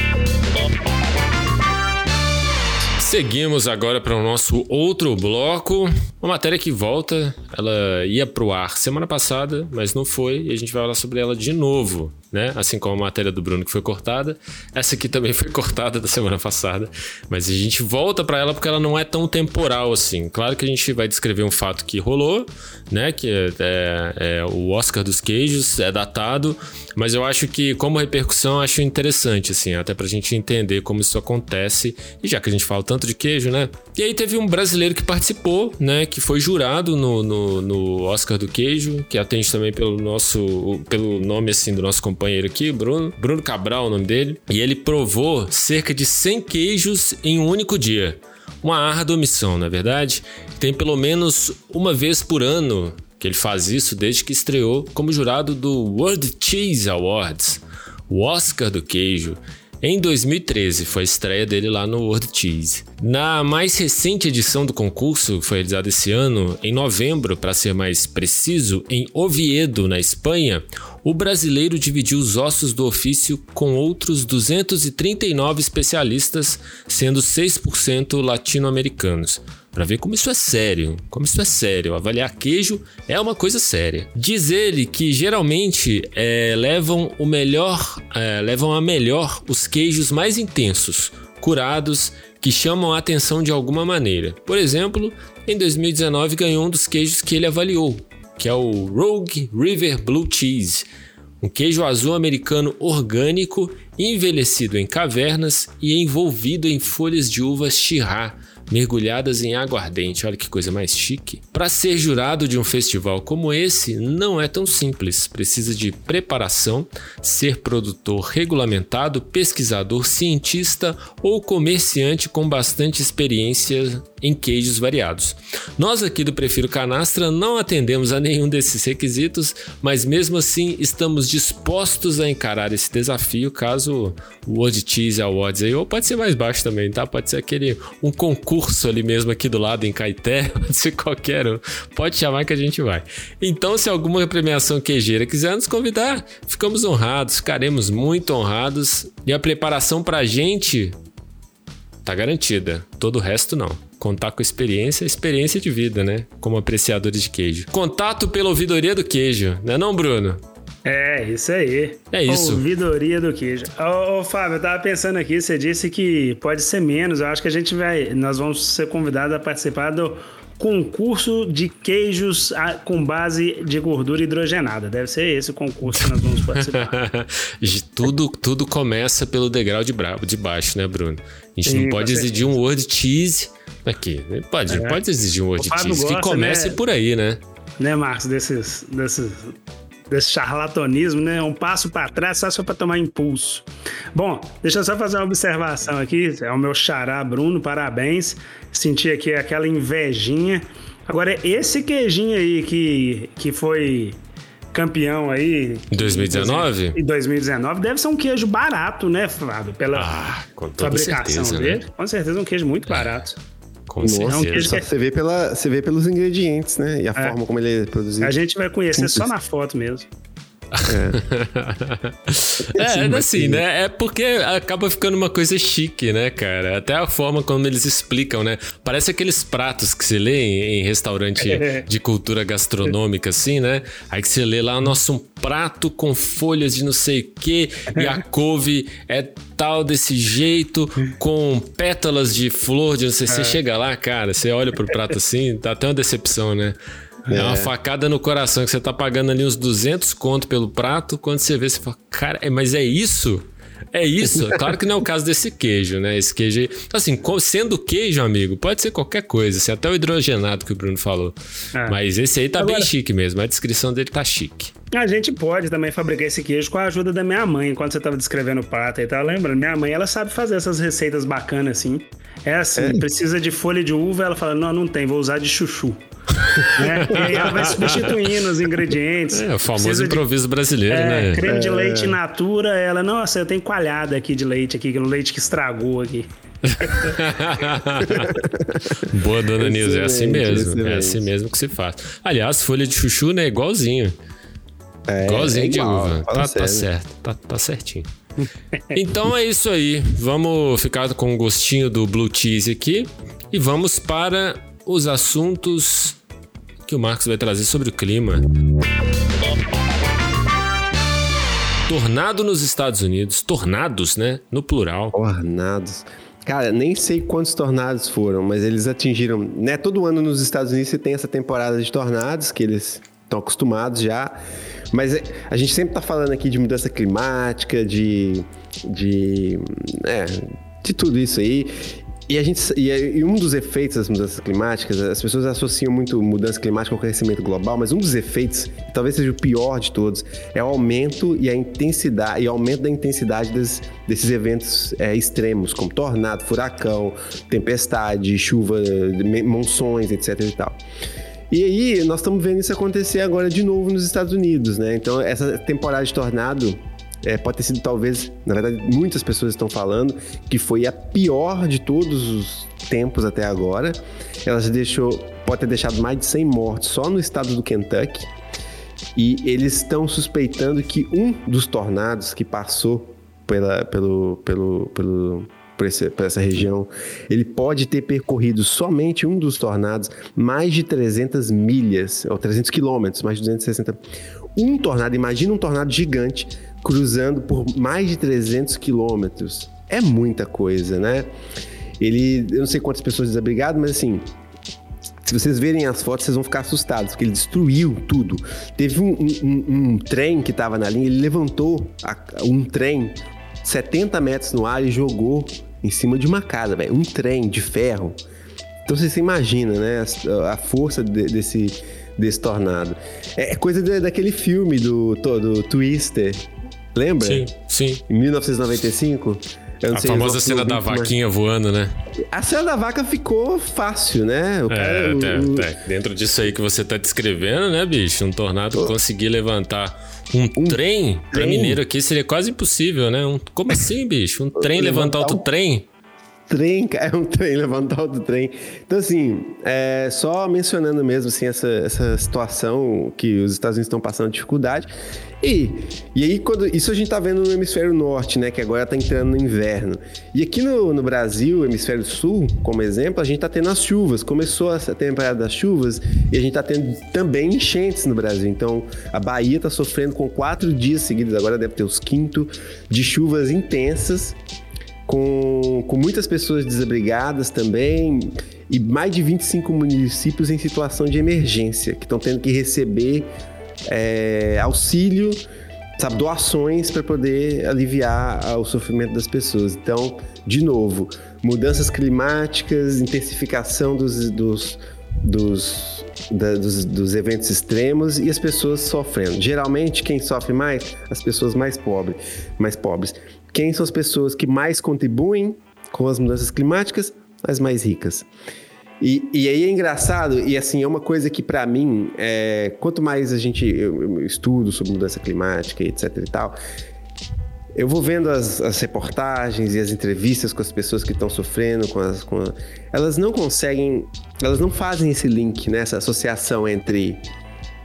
é. Seguimos agora para o nosso outro bloco. Uma matéria que volta, ela ia para o ar semana passada, mas não foi, e a gente vai falar sobre ela de novo né? Assim como a matéria do Bruno que foi cortada. Essa aqui também foi cortada da semana passada, mas a gente volta para ela porque ela não é tão temporal assim. Claro que a gente vai descrever um fato que rolou, né? Que é, é, é o Oscar dos queijos, é datado, mas eu acho que como repercussão acho interessante assim, até pra gente entender como isso acontece. E já que a gente fala tanto de queijo, né? E aí teve um brasileiro que participou, né? Que foi jurado no, no, no Oscar do queijo, que atende também pelo nosso, pelo nome assim do nosso companheiro companheiro aqui, Bruno, Bruno Cabral, o nome dele, e ele provou cerca de 100 queijos em um único dia. Uma árdua missão, na é verdade. Tem pelo menos uma vez por ano que ele faz isso desde que estreou como jurado do World Cheese Awards, o Oscar do queijo. Em 2013 foi a estreia dele lá no World Cheese. Na mais recente edição do concurso, que foi realizada esse ano, em novembro, para ser mais preciso, em Oviedo, na Espanha, o brasileiro dividiu os ossos do ofício com outros 239 especialistas, sendo 6% latino-americanos. Para ver como isso é sério, como isso é sério. Avaliar queijo é uma coisa séria. Diz ele que geralmente é, levam o melhor, é, levam a melhor os queijos mais intensos, curados, que chamam a atenção de alguma maneira. Por exemplo, em 2019 ganhou um dos queijos que ele avaliou, que é o Rogue River Blue Cheese. Um queijo azul americano orgânico, envelhecido em cavernas e envolvido em folhas de uvas chirrá, mergulhadas em aguardente. Olha que coisa mais chique. Para ser jurado de um festival como esse, não é tão simples. Precisa de preparação, ser produtor regulamentado, pesquisador, cientista ou comerciante com bastante experiência em queijos variados. Nós aqui do Prefiro Canastra não atendemos a nenhum desses requisitos, mas mesmo assim estamos dispostos a encarar esse desafio caso o World Cheese Awards aí, ou pode ser mais baixo também, tá? Pode ser aquele um concurso ali mesmo aqui do lado em Caeté, pode ser qualquer um. Pode chamar que a gente vai. Então, se alguma premiação queijeira quiser nos convidar, ficamos honrados, ficaremos muito honrados. E a preparação pra gente tá garantida. Todo o resto não. Contar com experiência, experiência de vida, né? Como apreciadores de queijo. Contato pela ouvidoria do queijo, né não, Bruno? É, isso aí. É isso. Ouvidoria do queijo. Ô, ô, Fábio, eu tava pensando aqui, você disse que pode ser menos. Eu acho que a gente vai. Nós vamos ser convidados a participar do concurso de queijos com base de gordura hidrogenada. Deve ser esse o concurso que nós vamos participar. tudo, tudo começa pelo degrau de, bra- de baixo, né, Bruno? A gente Sim, não pode exigir um word cheese aqui. né? Pode, É. pode exigir um cheese que gosta, comece né? por aí, né? né, Marcos? Desses, desses, desse charlatanismo, né? Um passo para trás só, só para tomar impulso. Bom, deixa eu só fazer uma observação aqui. É o meu xará, Bruno, parabéns. Senti aqui aquela invejinha. Agora, esse queijinho aí que, que foi campeão aí. Em 2019? Em 2019, deve ser um queijo barato, né, Fábio? Pela Ah, com toda fabricação certeza, dele. né? Com certeza, um queijo muito barato. Com É um queijo que Você vê, pela, você vê pelos ingredientes, né? E a forma como ele é produzido. a gente vai conhecer só na foto mesmo. É, assim, né? É porque acaba ficando uma coisa chique, né, cara? Até a forma como eles explicam, né? Parece aqueles pratos que você lê em, em restaurante de cultura gastronômica, assim, né? Aí que você lê lá, nossa, um prato com folhas de não sei o quê, e a couve é tal desse jeito, com pétalas de flor de não sei. Você chega lá, cara, você olha pro prato assim, dá até uma decepção, né? É uma facada no coração que você tá pagando ali uns 200 conto pelo prato. Quando você vê, você fala, cara, é- mas é isso? É isso? Claro que não é o caso desse queijo, né? Esse queijo aí. Assim, sendo queijo, amigo, pode ser qualquer coisa. Assim, até o hidrogenado que o Bruno falou. É. Mas esse aí tá bem Agora- chique mesmo. A descrição dele tá chique. A gente pode também fabricar esse queijo com a ajuda da minha mãe, enquanto você tava descrevendo o prato e tal. Lembrando, minha mãe, ela sabe fazer essas receitas bacanas assim. É assim, precisa de folha de uva, ela fala, não, não tem, vou usar de chuchu. né? E aí ela vai substituindo os ingredientes. É, o famoso Precisa de- improviso brasileiro, É, né? creme de leite natura, ela, nossa, eu tenho coalhada aqui de leite aqui, o leite que estragou aqui. Boa, dona Nilza, é assim Excelente, mesmo. É assim mesmo que se faz. Aliás, folha de chuchu, né? Igualzinho. É, Igualzinho é de uva. Tá, tá certo, tá, tá certinho. então é isso aí. Vamos ficar com o gostinho do blue cheese aqui e vamos para os assuntos que o Marcos vai trazer sobre o clima. Tornado nos Estados Unidos, tornados, né? No plural. Tornados. Cara, nem sei quantos tornados foram, mas eles atingiram. Né, todo ano nos Estados Unidos você tem essa temporada de tornados, que eles estão acostumados já. Mas é, a gente sempre tá falando aqui de mudança climática, de. de. É, de tudo isso aí. E, a gente, e, e um dos efeitos das mudanças climáticas, as pessoas associam muito mudança climática ao aquecimento global, mas um dos efeitos, talvez seja o pior de todos, é o aumento e a intensidade, e aumento da intensidade des- desses eventos é, extremos, como tornado, furacão, tempestade, chuva, monções, etc e tal. E aí, nós estamos vendo isso acontecer agora de novo nos Estados Unidos, né? Então, essa temporada de tornado é, pode ter sido talvez, na verdade, muitas pessoas estão falando que foi a pior de todos os tempos até agora. Ela deixou, pode ter deixado mais de 100 mortos só no estado do Kentucky. E eles estão suspeitando que um dos tornados que passou pela, pelo, pelo, pelo, por essa região, ele pode ter percorrido somente um dos tornados mais de 300 milhas, ou 300 quilômetros, mais de 260. Um tornado, imagina um tornado gigante cruzando por mais de 300 quilômetros. É muita coisa, né? Ele, eu não sei quantas pessoas desabrigadas, mas assim, Se vocês verem as fotos, vocês vão ficar assustados, porque ele destruiu tudo. Teve um, um- um- um trem que tava na linha, ele levantou a- um trem 70 metros no ar e jogou em cima de uma casa, velho. Um trem de ferro. Então você se imagina, né? A, força de- desse, desse tornado. É, é coisa da- daquele filme do, do Twister. Lembra? Sim, sim. Em 1995. Eu não A sei famosa os cena da vaquinha voando, né? A cena da vaca ficou fácil, né? O É, cara- o- o- dentro disso aí que você tá descrevendo, né, bicho? Um tornado conseguir levantar um, trem, pra trem? mineiro aqui seria quase impossível, né? Um, como assim, bicho? Um trem levantar Levantar outro um- trem? Trem, é um trem, levantar outro trem. Então, assim, é, só mencionando mesmo assim, essa, essa situação que os Estados Unidos estão passando dificuldade. E, e aí, quando. Isso a gente tá vendo no hemisfério norte, né? Que agora tá entrando no inverno. E aqui no, no Brasil, hemisfério sul, como exemplo, a gente tá tendo as chuvas. Começou essa temporada das chuvas e a gente tá tendo também enchentes no Brasil. Então, a Bahia tá sofrendo com quatro dias seguidos, agora deve ter os quinto, de chuvas intensas com, com muitas pessoas desabrigadas também e mais de 25 municípios em situação de emergência, que estão tendo que receber é, auxílio, sabe, doações para poder aliviar ah, o sofrimento das pessoas. Então, de novo, mudanças climáticas, intensificação dos, dos, dos, da- dos, dos eventos extremos e as pessoas sofrendo. Geralmente, quem sofre mais? As pessoas mais pobres. Mais pobres. Quem são as pessoas que mais contribuem com as mudanças climáticas? As mais ricas. E, e aí é engraçado, e assim, é uma coisa que pra mim, é, quanto mais a gente eu estudo sobre mudança climática e etc e tal, eu vou vendo as, as reportagens e as entrevistas com as pessoas que estão sofrendo, com as, com a- elas não conseguem, elas não fazem esse link, né, essa associação entre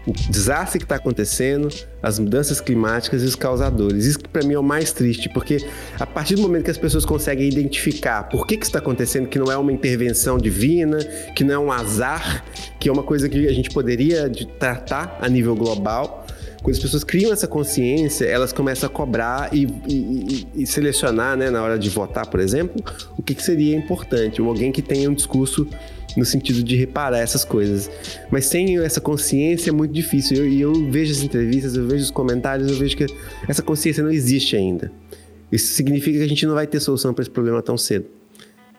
o desastre que está acontecendo, as mudanças climáticas e os causadores. Isso para mim é o mais triste, porque a partir do momento que as pessoas conseguem identificar por que, que está acontecendo, que não é uma intervenção divina, que não é um azar, que é uma coisa que a gente poderia de- tratar a nível global. Quando as pessoas criam essa consciência, elas começam a cobrar e, e- e- selecionar, né, na hora de votar, por exemplo, o que, que seria importante. Ou alguém que tenha um discurso no sentido de reparar essas coisas. Mas sem essa consciência é muito difícil. E eu, eu vejo as entrevistas, eu vejo os comentários, eu vejo que essa consciência não existe ainda. Isso significa que a gente não vai ter solução para esse problema tão cedo.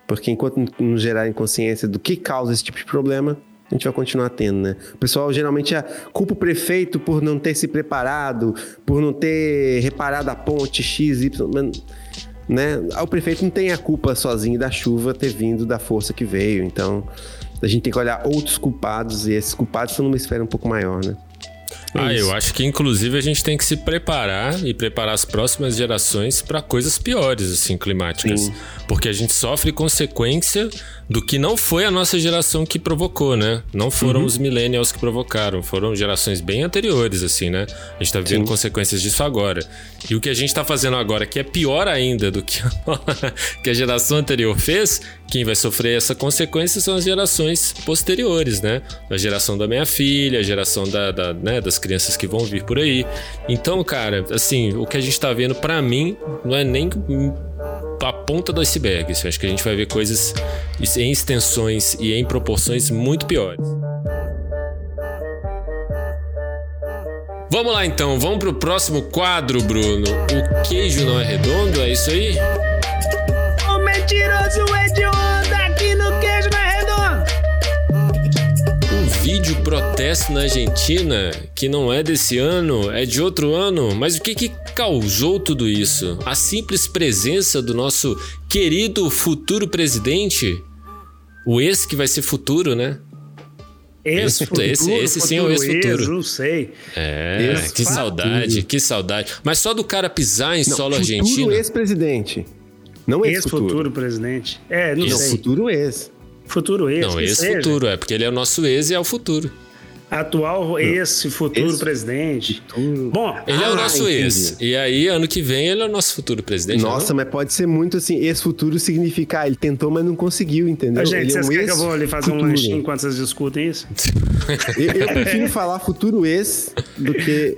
Porque enquanto não gerarem consciência do que causa esse tipo de problema, a gente vai continuar tendo, né? O pessoal geralmente ah, culpa o prefeito por não ter se preparado, por não ter reparado a ponte X, Y, né? O prefeito não tem a culpa sozinho da chuva ter vindo da força que veio. Então, a gente tem que olhar outros culpados e esses culpados estão numa esfera um pouco maior, né? É Ah, isso. eu acho que inclusive a gente tem que se preparar e preparar as próximas gerações para coisas piores, assim, climáticas. Sim. Porque a gente sofre consequência do que não foi a nossa geração que provocou, né? Não Uhum. foram os millennials que provocaram, foram gerações bem anteriores, assim, né? A gente tá vendo Sim. consequências disso agora. E o que a gente tá fazendo agora, que é pior ainda do que a, que a geração anterior fez, quem vai sofrer essa consequência são as gerações posteriores, né? A geração da minha filha, a geração da, da, né, das crianças que vão vir por aí. Então, cara, assim, o que a gente tá vendo, pra mim, não é nem a ponta do iceberg. assim. Acho que a gente vai ver coisas em extensões e em proporções muito piores. Vamos lá então, vamos pro próximo quadro, Bruno. O queijo não é redondo, é isso aí? Vídeo protesto na Argentina que não é desse ano, é de outro ano. Mas o que que causou tudo isso? A simples presença do nosso querido futuro presidente? O ex que vai ser futuro, né? Esse, futuro, esse- esse sim é o futuro, ex-futuro. ex, Não sei. É, Ex que futuro. saudade, que saudade. Mas só do cara pisar em Não, solo futuro argentino. ex-presidente. Não ex-futuro. Ex-futuro presidente. É, não. Não, sei. futuro ex. Futuro ex. Não, que esse seja. futuro, é porque ele é o nosso ex e é o futuro. Atual esse futuro Esse- presidente. Bom, Ele é o Ah, nosso entendi. ex. E aí, ano que vem, ele é o nosso futuro presidente. Nossa, mas pode ser muito assim. Ex-futuro significa, ah, ele tentou, mas não conseguiu, entendeu? Ô, gente, ele é vocês um querem que eu vou ali fazer um ex-futuro. lanchinho enquanto vocês discutem isso? Eu, eu prefiro falar futuro ex do que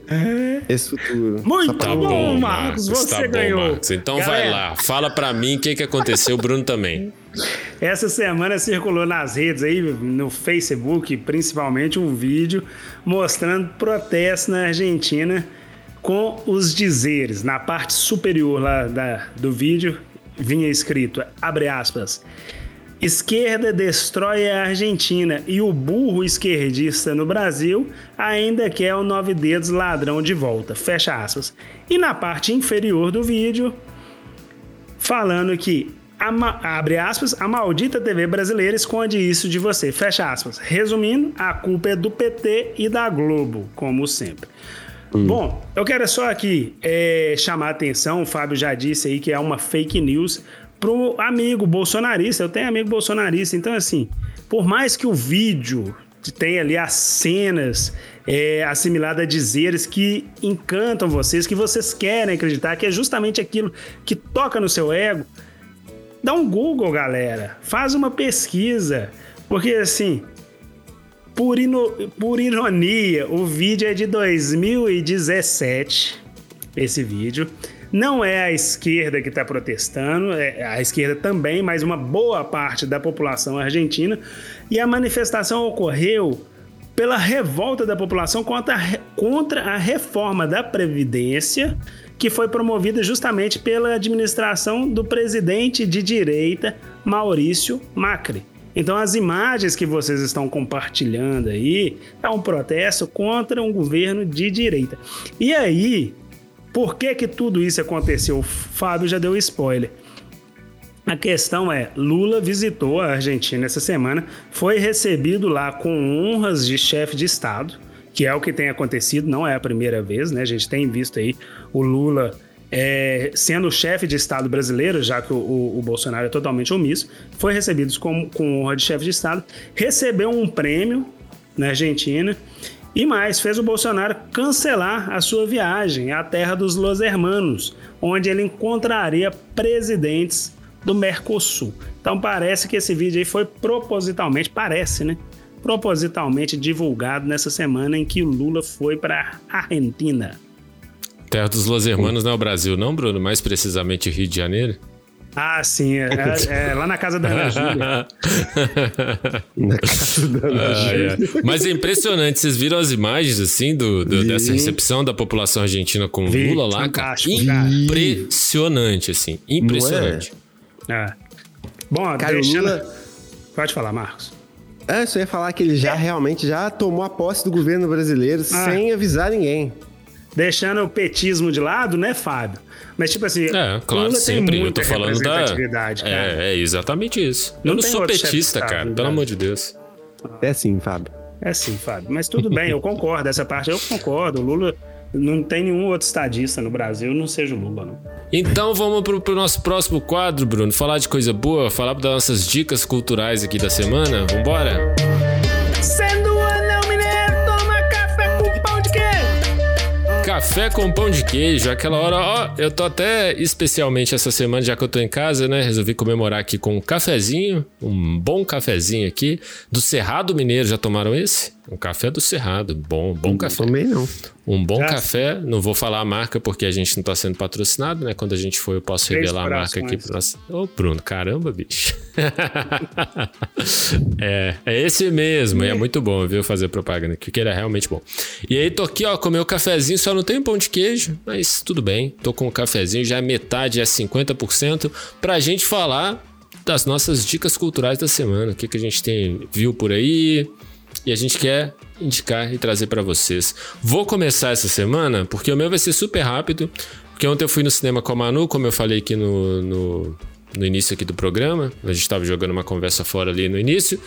ex-futuro. Muito Tá bom, bom, Marcos, você tá bom, ganhou. Marcos. Então vai Galera, lá, fala pra mim o que, que aconteceu, o Bruno também. Essa semana circulou nas redes aí, no Facebook, principalmente, um vídeo mostrando protestos na Argentina com os dizeres. Na parte superior lá da, do vídeo vinha escrito, abre aspas, Esquerda destrói a Argentina e o burro esquerdista no Brasil ainda quer o nove dedos ladrão de volta. Fecha aspas. E na parte inferior do vídeo, falando que a, abre aspas, a maldita TV brasileira esconde isso de você. Fecha aspas. Resumindo, a culpa é do PT e da Globo, como sempre. Hum. Bom, eu quero só aqui é, chamar a atenção, o Fábio já disse aí que é uma fake news pro amigo bolsonarista. Eu tenho amigo bolsonarista, então assim, por mais que o vídeo tenha ali as cenas é, assimiladas a dizeres que encantam vocês, que vocês querem acreditar, que é justamente aquilo que toca no seu ego, dá um Google, galera. Faz uma pesquisa. Porque assim, por, ino, por ironia, o vídeo é de 2017. Esse vídeo. Não é a esquerda que está protestando, é a esquerda também, mas uma boa parte da população argentina. E a manifestação ocorreu pela revolta da população contra a, contra a reforma da Previdência, que foi promovida justamente pela administração do presidente de direita Maurício Macri. Então, as imagens que vocês estão compartilhando aí é um protesto contra um governo de direita. E aí, por que que tudo isso aconteceu? O Fábio já deu spoiler. A questão é, Lula visitou a Argentina essa semana, foi recebido lá com honras de chefe de Estado, que é o que tem acontecido, não é a primeira vez, né? A gente tem visto aí o Lula é, sendo chefe de Estado brasileiro, já que o, o, o, Bolsonaro é totalmente omisso, foi recebido com, com honra de chefe de Estado, recebeu um prêmio na Argentina e mais, fez o Bolsonaro cancelar a sua viagem à terra dos Los Hermanos, onde ele encontraria presidentes do Mercosul. Então parece que esse vídeo aí foi propositalmente, parece, né? Propositalmente divulgado nessa semana em que o Lula foi para a Argentina. Terra dos Los Hermanos não é o Brasil, não, Bruno? Mais precisamente Rio de Janeiro? Ah, sim, é, é, é, lá na casa da Ana Júlia. na casa da Ana ah, Júlia. É. Mas é impressionante, vocês viram as imagens, assim, do, do dessa recepção da população argentina com Vi, Lula lá? Cara? Impressionante, assim, impressionante. É. Bom, cara, deixando... Lula... Pode falar, Marcos. É, só ia falar que ele já realmente já tomou a posse do governo brasileiro ah. sem avisar ninguém. Deixando o petismo de lado, né, Fábio? Mas, tipo assim, é, claro, sempre. Eu tô falando da. É, é exatamente isso. Não eu não sou petista, cara, pelo amor de Deus. É sim, Fábio. É sim, Fábio. Mas tudo bem, eu concordo. Essa parte eu concordo. O Lula não tem nenhum outro estadista no Brasil, não seja o Lula, não. Então vamos pro, pro nosso próximo quadro, Bruno. Falar de coisa boa, falar das nossas dicas culturais aqui da semana. Vambora? Café com pão de queijo, aquela hora, ó, eu tô até especialmente essa semana, já que eu tô em casa, né? Resolvi comemorar aqui com um cafezinho, um bom cafezinho aqui, do Cerrado Mineiro. Já tomaram esse? Um café do Cerrado, bom, bom não café. Também não. Um bom café, não vou falar a marca porque a gente não tá sendo patrocinado, né? Quando a gente for, eu posso Três revelar a marca aqui pro nosso. Ô, Bruno, caramba, bicho. é, é esse mesmo, é muito bom, viu? Fazer propaganda aqui, que ele é realmente bom. E aí, tô aqui, ó, comer o cafezinho, só não tem pão de queijo, mas tudo bem. Tô com o cafezinho, já é metade, é 50%, pra gente falar das nossas dicas culturais da semana. O que, que a gente tem, viu por aí, e a gente quer indicar e trazer para vocês. Vou começar essa semana porque o meu vai ser super rápido, porque ontem eu fui no cinema com a Manu, como eu falei aqui no, no, no início aqui do programa, a gente estava jogando uma conversa fora ali no início,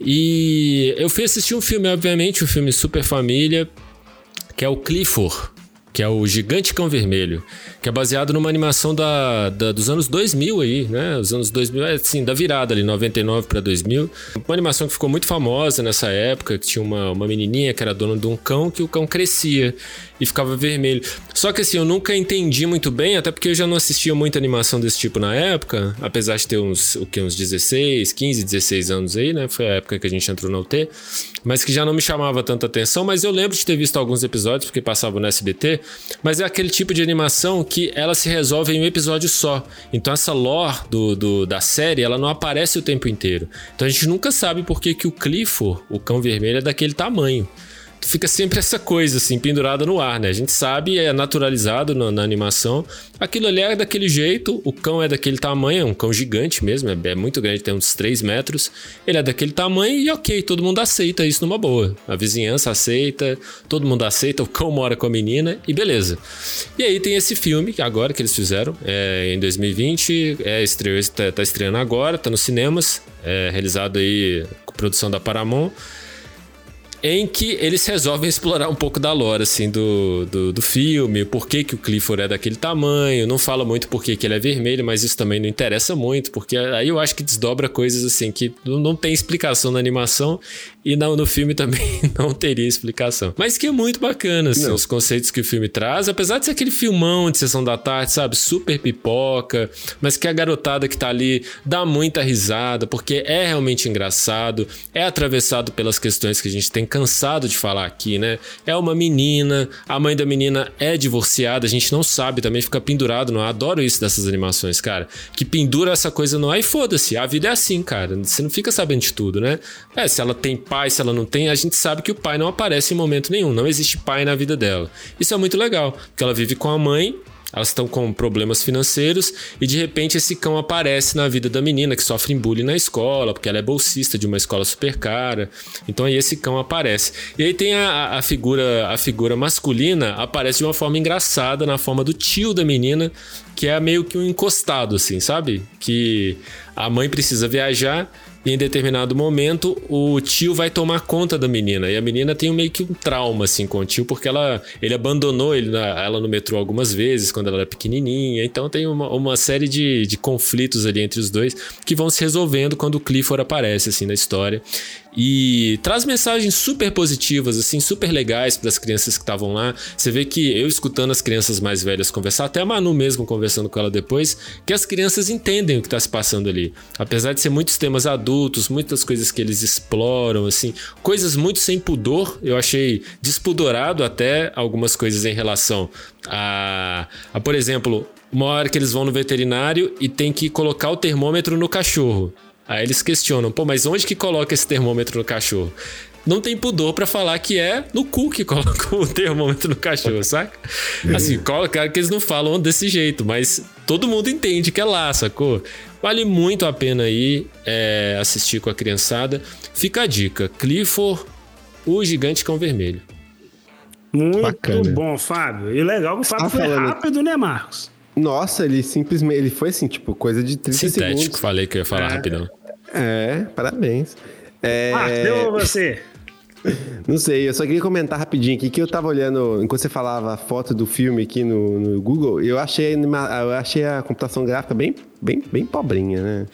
e eu fui assistir um filme, obviamente, um filme super família, que é o Clifford, que é o Gigante Cão Vermelho, que é baseado numa animação da, da, dos anos 2000 aí, né? Os anos 2000, é assim, da virada ali, 99 para 2000. Uma animação que ficou muito famosa nessa época, que tinha uma, uma menininha que era dona de um cão, que o cão crescia e ficava vermelho. Só que assim, eu nunca entendi muito bem, até porque eu já não assistia muita animação desse tipo na época, apesar de ter uns, o que, uns 16, 15, 16 anos aí, né? Foi a época que a gente entrou na UT, mas que já não me chamava tanta atenção, mas eu lembro de ter visto alguns episódios, porque passava no SBT, mas é aquele tipo de animação que ela se resolve em um episódio só. Então essa lore do, do, da série, ela não aparece o tempo inteiro. Então a gente nunca sabe por que, que o Clifford, o cão vermelho, é daquele tamanho fica sempre essa coisa assim pendurada no ar, né? A gente sabe, é naturalizado na, na, animação. Aquilo ali é daquele jeito, o cão é daquele tamanho, é um cão gigante mesmo, é, é, muito grande, tem uns 3 metros. Ele é daquele tamanho e ok, todo mundo aceita isso numa boa. A vizinhança aceita, todo mundo aceita, o cão mora com a menina e beleza. E aí tem esse filme, agora que eles fizeram, é, em 2020, é, estreou, tá, tá estreando agora, tá nos cinemas, é realizado aí com produção da Paramount em que eles resolvem explorar um pouco da lore, assim, do, do, do filme, por que, que o Clifford é daquele tamanho, não fala muito por que, que ele é vermelho, mas isso também não interessa muito, porque aí eu acho que desdobra coisas, assim, que não tem explicação na animação e não, no filme também não teria explicação. Mas que é muito bacana, assim, os conceitos que o filme traz, apesar de ser aquele filmão de sessão da tarde, sabe, super pipoca, mas que a garotada que tá ali dá muita risada, porque é realmente engraçado, é atravessado pelas questões que a gente tem cansado de falar aqui, né? É uma menina, a mãe da menina é divorciada, a gente não sabe, também fica pendurado no ar. Adoro isso dessas animações, cara. Que pendura essa coisa no ar e foda-se. A vida é assim, cara. Você não fica sabendo de tudo, né? É, se ela tem pai, se ela não tem, a gente sabe que o pai não aparece em momento nenhum. Não existe pai na vida dela. Isso é muito legal, porque ela vive com a mãe elas estão com problemas financeiros e de repente esse cão aparece na vida da menina que sofre bullying na escola, porque ela é bolsista de uma escola super cara. Então aí esse cão aparece. E aí tem a, a figura a figura masculina aparece de uma forma engraçada, na forma do tio da menina, que é meio que um encostado assim, sabe? Que a mãe precisa viajar e em determinado momento o tio vai tomar conta da menina. E a menina tem meio que um trauma assim com o tio, porque ela, ele abandonou ele na, ela no metrô algumas vezes quando ela era pequenininha. Então tem uma, uma série de, de conflitos ali entre os dois que vão se resolvendo quando o Clifford aparece assim na história e traz mensagens super positivas, assim, super legais para as crianças que estavam lá. Você vê que eu escutando as crianças mais velhas conversar, até a Manu mesmo conversando com ela depois, que as crianças entendem o que está se passando ali. Apesar de ser muitos temas adultos, muitas coisas que eles exploram, assim, coisas muito sem pudor, eu achei despudorado até algumas coisas em relação a, a por exemplo, uma hora que eles vão no veterinário e tem que colocar o termômetro no cachorro. Aí eles questionam, pô, mas onde que coloca esse termômetro no cachorro? Não tem pudor para falar que é no cu que coloca o termômetro no cachorro, saca? Assim, claro que eles não falam desse jeito, mas todo mundo entende que é lá, sacou? Vale muito a pena aí é, assistir com a criançada. Fica a dica: Clifford, o gigante cão vermelho. Muito Bacana. bom, Fábio. E legal que o Fábio foi falando... rápido, né, Marcos? Nossa, ele simplesmente. Ele foi assim, tipo, coisa de 30 Sintético, segundos. falei que eu ia falar é, rapidão. É, parabéns. É... Ah, deu você. Não sei, eu só queria comentar rapidinho aqui que eu tava olhando, enquanto você falava a foto do filme aqui no, no Google, eu achei, eu achei a computação gráfica bem, bem, bem pobrinha, né?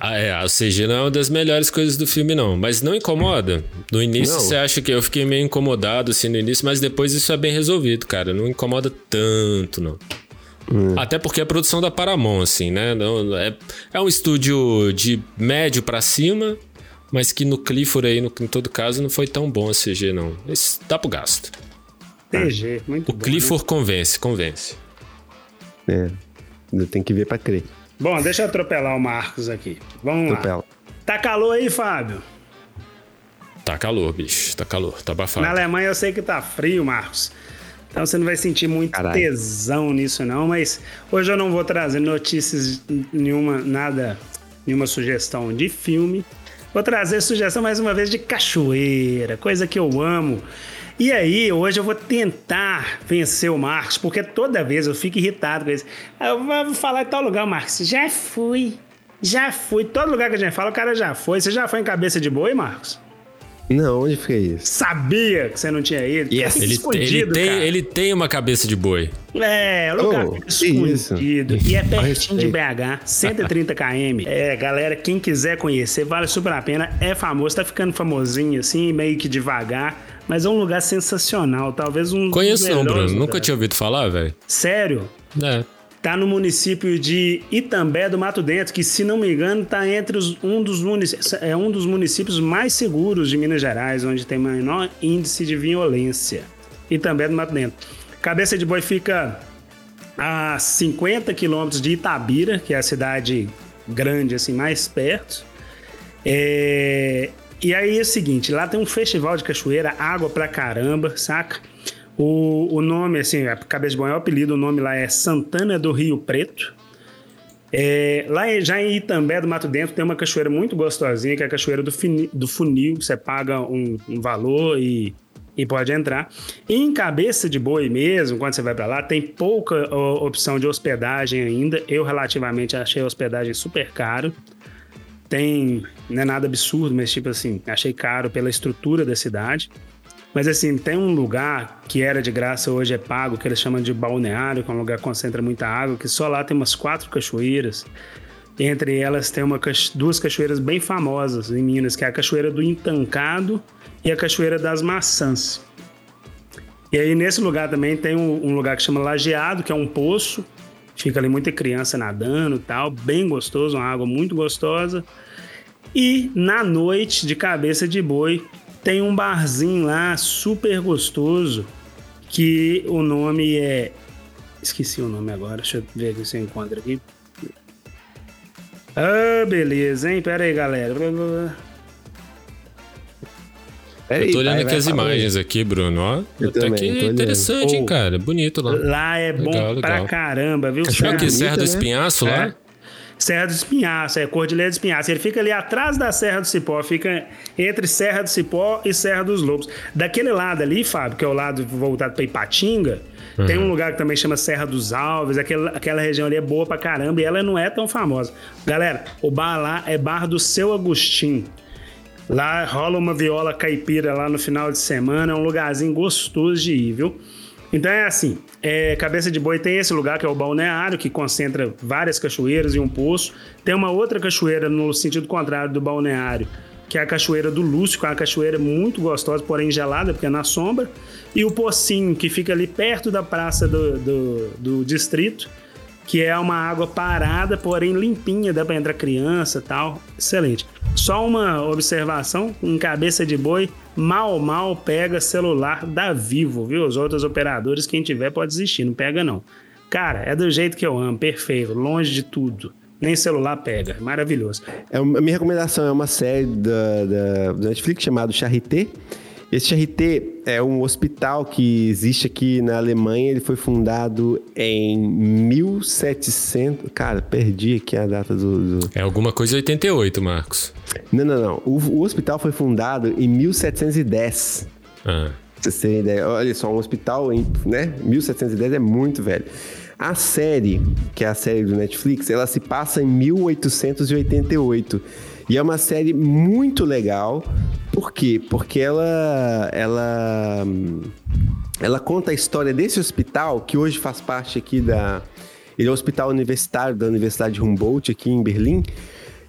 Ah, é, a CG não é uma das melhores coisas do filme, não. Mas não incomoda. No início não. você acha que eu fiquei meio incomodado assim no início, mas depois isso é bem resolvido, cara. Não incomoda tanto, não. Hum. Até porque é produção da Paramount, assim, né? Não, é, é um estúdio de médio para cima, mas que no Clifford aí, no, em todo caso, não foi tão bom a CG, não. Mas dá pro gasto. CG, muito o bom. O Clifford né? convence, convence. É, tem que ver pra crer. Bom, deixa eu atropelar o Marcos aqui. Vamos Atropela. lá. Tá calor aí, Fábio? Tá calor, bicho. Tá calor, tá abafado. Na Alemanha eu sei que tá frio, Marcos. Então você não vai sentir muito Carai. tesão nisso, não. Mas hoje eu não vou trazer notícias nenhuma, nada, nenhuma sugestão de filme. Vou trazer sugestão mais uma vez de cachoeira, coisa que eu amo. E aí, hoje eu vou tentar vencer o Marcos, porque toda vez eu fico irritado com isso. Eu vou falar em tal lugar, Marcos. Já fui. Já fui. Todo lugar que a gente fala, o cara já foi. Você já foi em cabeça de boi, Marcos? Não, onde fica isso? Sabia que você não tinha ido. Yes. Ele, ele, tem, ele tem uma cabeça de boi. É, o lugar oh, escondido. Isso. E é pertinho de BH, 130 km. É, galera, quem quiser conhecer, vale super a pena. É famoso, tá ficando famosinho assim, meio que devagar. Mas é um lugar sensacional. Talvez um. Conheço não, Bruno. Nunca tinha ouvido falar, velho. Sério? É. Tá no município de Itambé do Mato Dentro, que se não me engano tá entre os, um dos é um dos municípios mais seguros de Minas Gerais, onde tem menor índice de violência. Itambé do Mato Dentro. Cabeça de Boi fica a 50 quilômetros de Itabira, que é a cidade grande, assim, mais perto. É... E aí é o seguinte, lá tem um festival de cachoeira, água pra caramba, saca? O, o nome, assim, a Cabeça de Boi é o apelido, o nome lá é Santana do Rio Preto. É, lá já em Itambé do Mato Dentro tem uma cachoeira muito gostosinha, que é a cachoeira do, fini, do funil. Você paga um, um valor e, e, pode entrar. Em Cabeça de Boi mesmo, quando você vai para lá, tem pouca ó, opção de hospedagem ainda. Eu relativamente achei a hospedagem super caro. Tem, não é nada absurdo, mas tipo assim, achei caro pela estrutura da cidade. Mas assim, tem um lugar que era de graça, hoje é pago, que eles chamam de balneário, que é um lugar que concentra muita água, que só lá tem umas quatro cachoeiras. Entre elas tem uma, duas cachoeiras bem famosas em Minas, que é a Cachoeira do Intancado e a Cachoeira das Maçãs. E aí nesse lugar também tem um, um lugar que chama Lajeado, que é um poço. Fica ali muita criança nadando e tal, bem gostoso, uma água muito gostosa. E na noite, de cabeça de boi, tem um barzinho lá super gostoso que o nome é. Esqueci o nome agora, deixa eu ver aqui se eu encontro aqui. Ah, beleza, hein? Pera aí, galera. Pera eu tô olhando vai, aqui vai, as imagens aí. aqui, Bruno. Ó, eu tá aqui interessante, hein, cara? Bonito lá. Lá é bom legal, pra caramba, viu? Achou que Serra do né? Espinhaço é. lá? Serra do Espinhaço, é Cordilheira do Espinhaço. Ele fica ali atrás da Serra do Cipó, fica entre Serra do Cipó e Serra dos Lobos. Daquele lado ali, Fábio, que é o lado voltado para Ipatinga, uhum. tem um lugar que também chama Serra dos Alves. Aquela, aquela região ali é boa pra caramba e ela não é tão famosa. Galera, o bar lá é Bar do Seu Agostinho. Lá rola uma viola caipira lá no final de semana, é um lugarzinho gostoso de ir, viu? Então é assim, é, Cabeça de Boi tem esse lugar que é o balneário, que concentra várias cachoeiras e um poço. Tem uma outra cachoeira no sentido contrário do balneário, que é a Cachoeira do Lúcio, que é uma cachoeira muito gostosa, porém gelada, porque é na sombra. E o Pocinho, que fica ali perto da praça do, do, do distrito, que é uma água parada, porém limpinha, dá para entrar criança tal. Excelente. Só uma observação: em cabeça de boi, mal, mal pega celular da Vivo, viu? Os outros operadores, quem tiver pode desistir, não pega não. Cara, é do jeito que eu amo, perfeito, longe de tudo. Nem celular pega, maravilhoso. É, a minha recomendação é uma série da, da, da Netflix chamada Charité esse RT é um hospital que existe aqui na Alemanha. Ele foi fundado em 1700. Cara, perdi aqui a data do. do... É alguma coisa 88, Marcos. Não, não, não. O, o hospital foi fundado em 1710. Ah. Pra ideia. Olha só, um hospital em né? 1710 é muito velho. A série, que é a série do Netflix, ela se passa em 1888. E é uma série muito legal. Por quê? Porque ela, ela, ela conta a história desse hospital que hoje faz parte aqui da. Ele é um hospital universitário da Universidade Humboldt aqui em Berlim.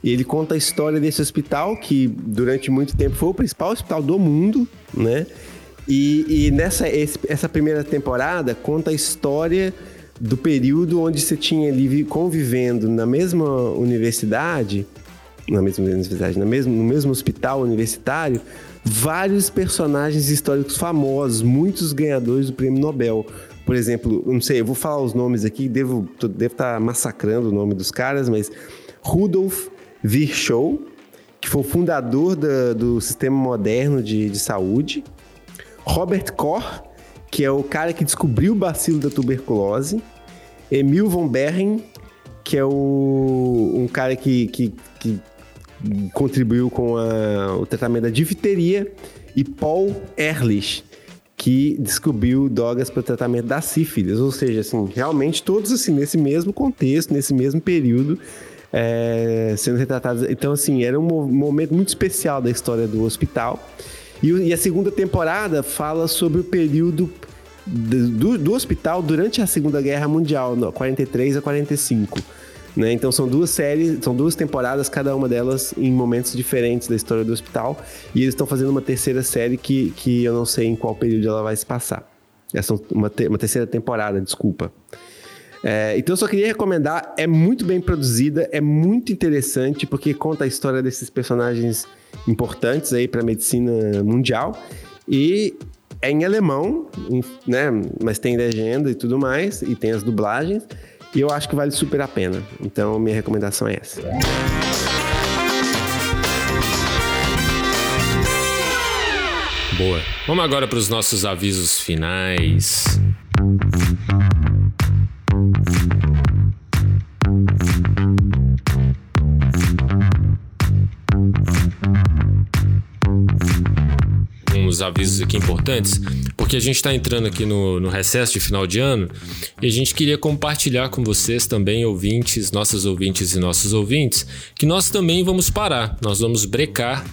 E ele conta a história desse hospital que durante muito tempo foi o principal hospital do mundo, né? E, e nessa essa primeira temporada conta a história do período onde você tinha ali convivendo na mesma universidade na mesma universidade, na mesmo, no mesmo hospital universitário, vários personagens históricos famosos, muitos ganhadores do prêmio Nobel. Por exemplo, não sei, eu vou falar os nomes aqui, devo, estar tá massacrando o nome dos caras, mas Rudolf Virchow, que foi o fundador da, do sistema moderno de, de saúde. Robert Koch, que é o cara que descobriu o bacilo da tuberculose. Emil von Behring, que é o, um cara que, que, que contribuiu com a, o tratamento da difteria, e Paul Ehrlich, que descobriu drogas para o tratamento da sífilis. Ou seja, assim, realmente todos assim, nesse mesmo contexto, nesse mesmo período, é, sendo retratados. Então, assim, era um momento muito especial da história do hospital. E, e a segunda temporada fala sobre o período do, do, hospital durante a Segunda Guerra Mundial, no, 43 a 45. Né? Então são duas séries, são duas temporadas, cada uma delas em momentos diferentes da história do hospital. E eles estão fazendo uma terceira série que, que eu não sei em qual período ela vai se passar. Essa é uma, te, uma terceira temporada, desculpa. É, então eu só queria recomendar, é muito bem produzida, é muito interessante, porque conta a história desses personagens importantes aí para a medicina mundial. E É em alemão, em- né? Mas tem legenda e tudo mais, e tem as dublagens. E eu acho que vale super a pena. Então, minha recomendação é essa. Boa. Vamos agora para os nossos avisos finais. Avisos aqui importantes, porque a gente está entrando aqui no, no recesso de final de ano e a gente queria compartilhar com vocês também, ouvintes, nossas ouvintes e nossos ouvintes, que nós também vamos parar, nós vamos brecar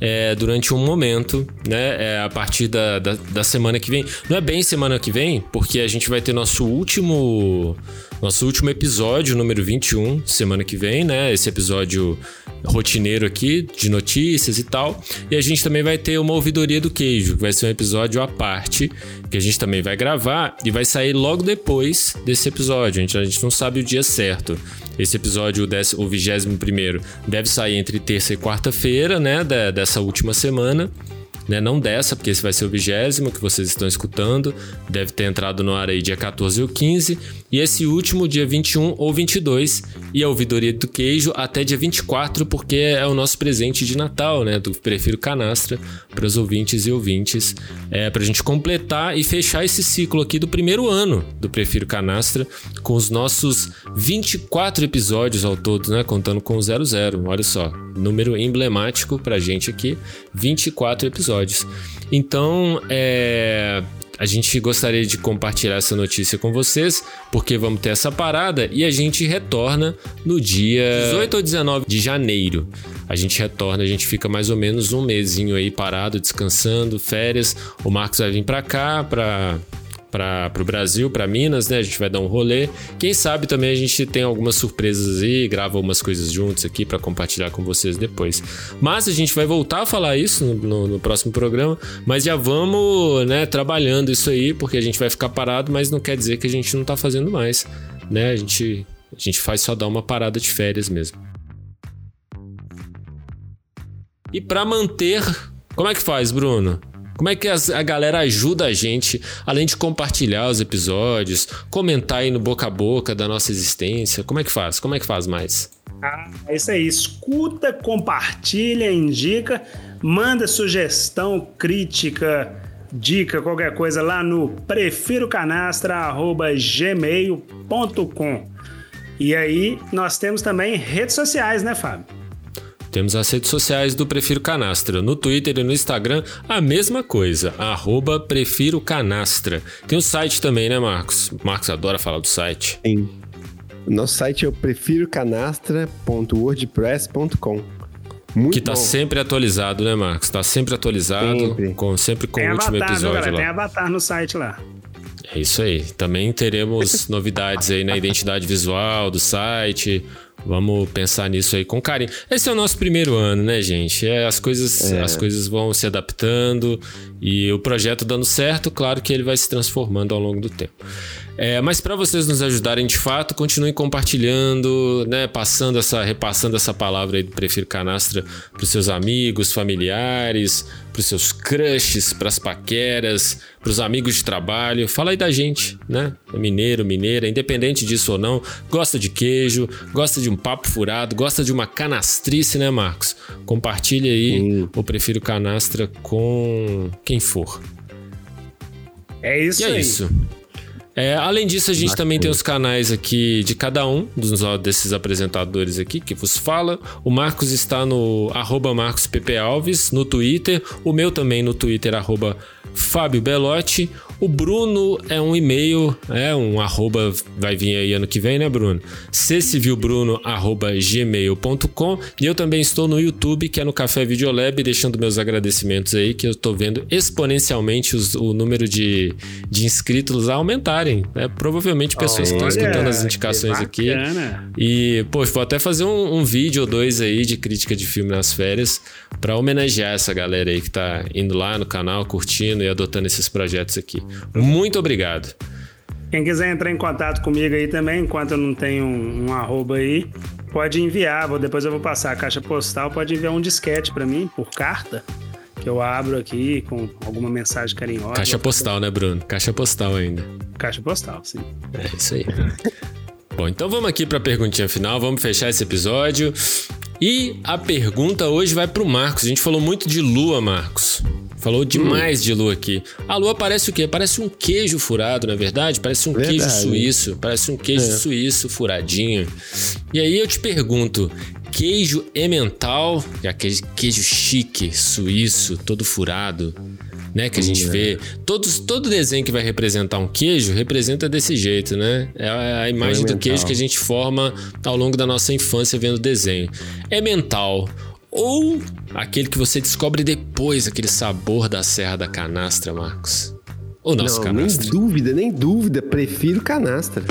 é, durante um momento, né? É, a partir da, da, da semana que vem. Não é bem semana que vem, porque a gente vai ter nosso último. Nosso último episódio, número 21, semana que vem, né? Esse episódio rotineiro aqui, de notícias e tal. E a gente também vai ter uma ouvidoria do queijo, que vai ser um episódio à parte, que a gente também vai gravar e vai sair logo depois desse episódio. A gente, a gente não sabe o dia certo. Esse episódio, o, décimo, o 21 deve sair entre terça e quarta-feira, né? dessa última semana. Né, não dessa, porque esse vai ser o vigésimo que vocês estão escutando. Deve ter entrado no ar aí dia 14 ou 15. E esse último, dia 21 ou 22. E a ouvidoria do queijo até dia 24, porque é o nosso presente de Natal, né? Do Prefiro Canastra para os ouvintes e ouvintes. É, para a gente completar e fechar esse ciclo aqui do primeiro ano do Prefiro Canastra, com os nossos 24 episódios ao todo, né? Contando com o 00. Olha só, número emblemático pra gente aqui, 24 episódios. Então, é, a gente gostaria de compartilhar essa notícia com vocês, porque vamos ter essa parada e a gente retorna no dia 18 ou 19 de janeiro. A gente retorna, a gente fica mais ou menos um mesinho aí parado, descansando, férias. O Marcos vai vir pra cá, pra para o Brasil, para Minas, né? A gente vai dar um rolê. Quem sabe também a gente tem algumas surpresas aí, grava algumas coisas juntos aqui para compartilhar com vocês depois. Mas a gente vai voltar a falar isso no, no- no próximo programa, mas já vamos, né, trabalhando isso aí, porque a gente vai ficar parado, mas não quer dizer que a gente não tá fazendo mais, né? A gente a gente faz só dar uma parada de férias mesmo. E para manter, como é que faz, Bruno? Como é que a galera ajuda a gente, além de compartilhar os episódios, comentar aí no boca a boca da nossa existência? Como é que faz? Como é que faz mais? Ah, é isso aí. Escuta, compartilha, indica, manda sugestão, crítica, dica, qualquer coisa lá no prefirocanastra.gmail.com. E aí, nós temos também redes sociais, né, Fábio? Temos as redes sociais do Prefiro Canastra. No Twitter e no Instagram, a mesma coisa. Arroba Prefiro Canastra. Tem o site também, né, Marcos? O Marcos adora falar do site. Sim. O nosso site é o prefirocanastra.wordpress.com. Muito Que tá bom. sempre atualizado, né, Marcos? Tá sempre atualizado. Sempre. Com, sempre com Tem o último avatar, episódio galera? lá. Tem avatar no site lá. É isso aí. Também teremos novidades aí na identidade visual do site. Vamos pensar nisso aí com carinho. Esse é o nosso primeiro ano, né, gente? É, as, coisas, as coisas vão se adaptando e o projeto dando certo, claro que ele vai se transformando ao longo do tempo. É, mas para vocês nos ajudarem de fato, continuem compartilhando, né, passando essa, repassando essa palavra aí do Prefiro Canastra para os seus amigos, familiares, para os seus crushes, para as paqueras, para os amigos de trabalho. Fala aí da gente, né? É mineiro, mineira, independente disso ou não, gosta de queijo, gosta de um papo furado, gosta de uma canastrice, né, Marcos? Compartilhe aí o Prefiro Canastra com quem for. É isso E é aí. isso. É, além disso, a gente também tem os canais aqui de cada um dos, desses apresentadores aqui que vos fala. O Marcos está no arroba Marcos PP Alves no Twitter. O meu também no Twitter, arroba Fábio Belotti. O Bruno é um e-mail, é um arroba, vai vir aí ano que vem, né, Bruno? ccivilbruno, arroba gmail.com. E eu também estou no YouTube, que é no Café Videolab, deixando meus agradecimentos aí, que eu tô vendo exponencialmente os- o número de, de inscritos aumentarem. Né? Provavelmente pessoas que estão Olha, escutando as indicações aqui. E, poxa, vou até fazer um, um vídeo ou dois aí de crítica de filme nas férias pra homenagear essa galera aí que tá indo lá no canal, curtindo e adotando esses projetos aqui. Muito obrigado. Quem quiser entrar em contato comigo aí também, enquanto eu não tenho um, um arroba aí, pode enviar. Vou, depois eu vou passar a caixa postal, pode enviar um disquete pra mim por carta. Que eu abro aqui com alguma mensagem carinhosa. Caixa postal, né, Bruno? Caixa postal ainda. Caixa postal, sim. É isso aí. Bom, então vamos aqui para a perguntinha final, vamos fechar esse episódio. E a pergunta hoje vai pro Marcos. A gente falou muito de lua, Marcos. Falou demais de lua aqui. A lua parece o quê? Parece um queijo furado, na é verdade? Parece um Verdade. queijo suíço. Parece um queijo É. suíço furadinho. E aí eu te pergunto: queijo emmental, que é aquele queijo chique, suíço, todo furado, né? Que a gente vê. Todos, todo desenho que vai representar um queijo representa desse jeito, né? É a, a imagem do Emmental. queijo que a gente forma ao longo da nossa infância vendo desenho. Emmental. Ou aquele que você descobre depois, aquele sabor da Serra da Canastra, Marcos. Ou nosso Não, nem canastra. dúvida, nem dúvida. Prefiro canastra.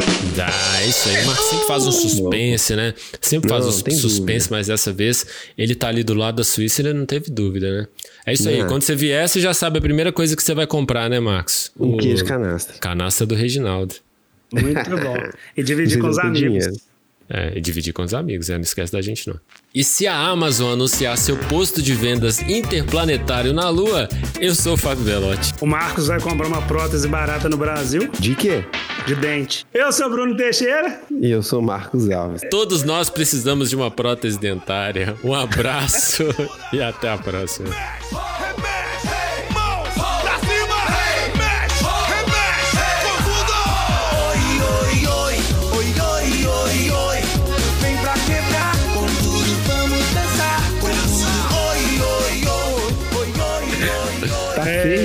Ah, é isso aí. O Marcos sempre faz um suspense, né? Sempre faz Não, um suspense, dúvida. mas dessa vez ele tá ali do lado da Suíça e ele não teve dúvida, né? É isso aí. Não. Quando você vier, você já sabe a primeira coisa que você vai comprar, né, Marcos? Um O queijo canastra. Canastra do Reginaldo. Muito bom. E dividir com os amigos. dinheiro. É, e dividir com os amigos, é, não esquece da gente não. E se a Amazon anunciar seu posto de vendas interplanetário na Lua, eu sou o Fábio Belotti. O Marcos vai comprar uma prótese barata no Brasil De quê? de dente. Eu sou Bruno Teixeira. E eu sou Marcos Alves. Todos nós precisamos de uma prótese dentária. Um abraço e até a próxima.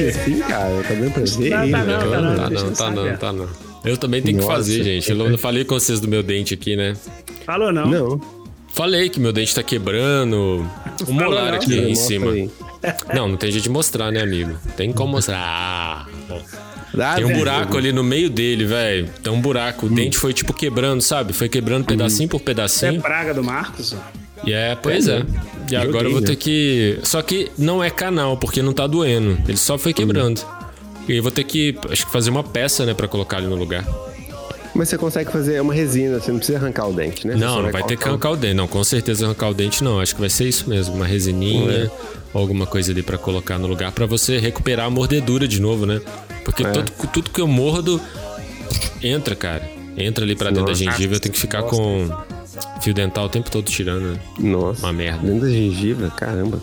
Assim, cara? Tá dando pra ver? Tá, aí, tá não, tá Não, não, tá não, eu tá não, tá não. Eu também tenho que Nossa. fazer, gente. Eu não falei com vocês do meu dente aqui, né? Falou não. Não. Falei que meu dente tá quebrando. O molar não. aqui em cima. aí. Não, não tem jeito de mostrar, né, amigo? Tem como mostrar. Ah. Dá, Tem um buraco ali no meio dele, velho. Tem um buraco. Hum. O dente foi tipo quebrando, sabe? Foi quebrando pedacinho por Isso é pedacinho. praga do Marcos? ó. E é, pois é. E agora eu vou né? ter que. Só que não é canal, porque não tá doendo. Ele só foi quebrando. E aí eu vou ter que, acho que fazer uma peça, né, pra colocar ali no lugar. Mas você consegue fazer uma resina, você não precisa arrancar o dente, né? Você Não, não vai ter que arrancar o dente. Não, com certeza arrancar o dente não. Acho que vai ser isso mesmo. Uma resininha ou alguma coisa ali pra colocar no lugar pra você recuperar a mordedura de novo, né? Porque É. tudo, tudo que eu mordo entra, cara. Entra ali pra dentro da gengiva. Eu tenho que ficar com fio dental o tempo todo tirando. né? Nossa. Uma merda. Dentro da gengiva, caramba.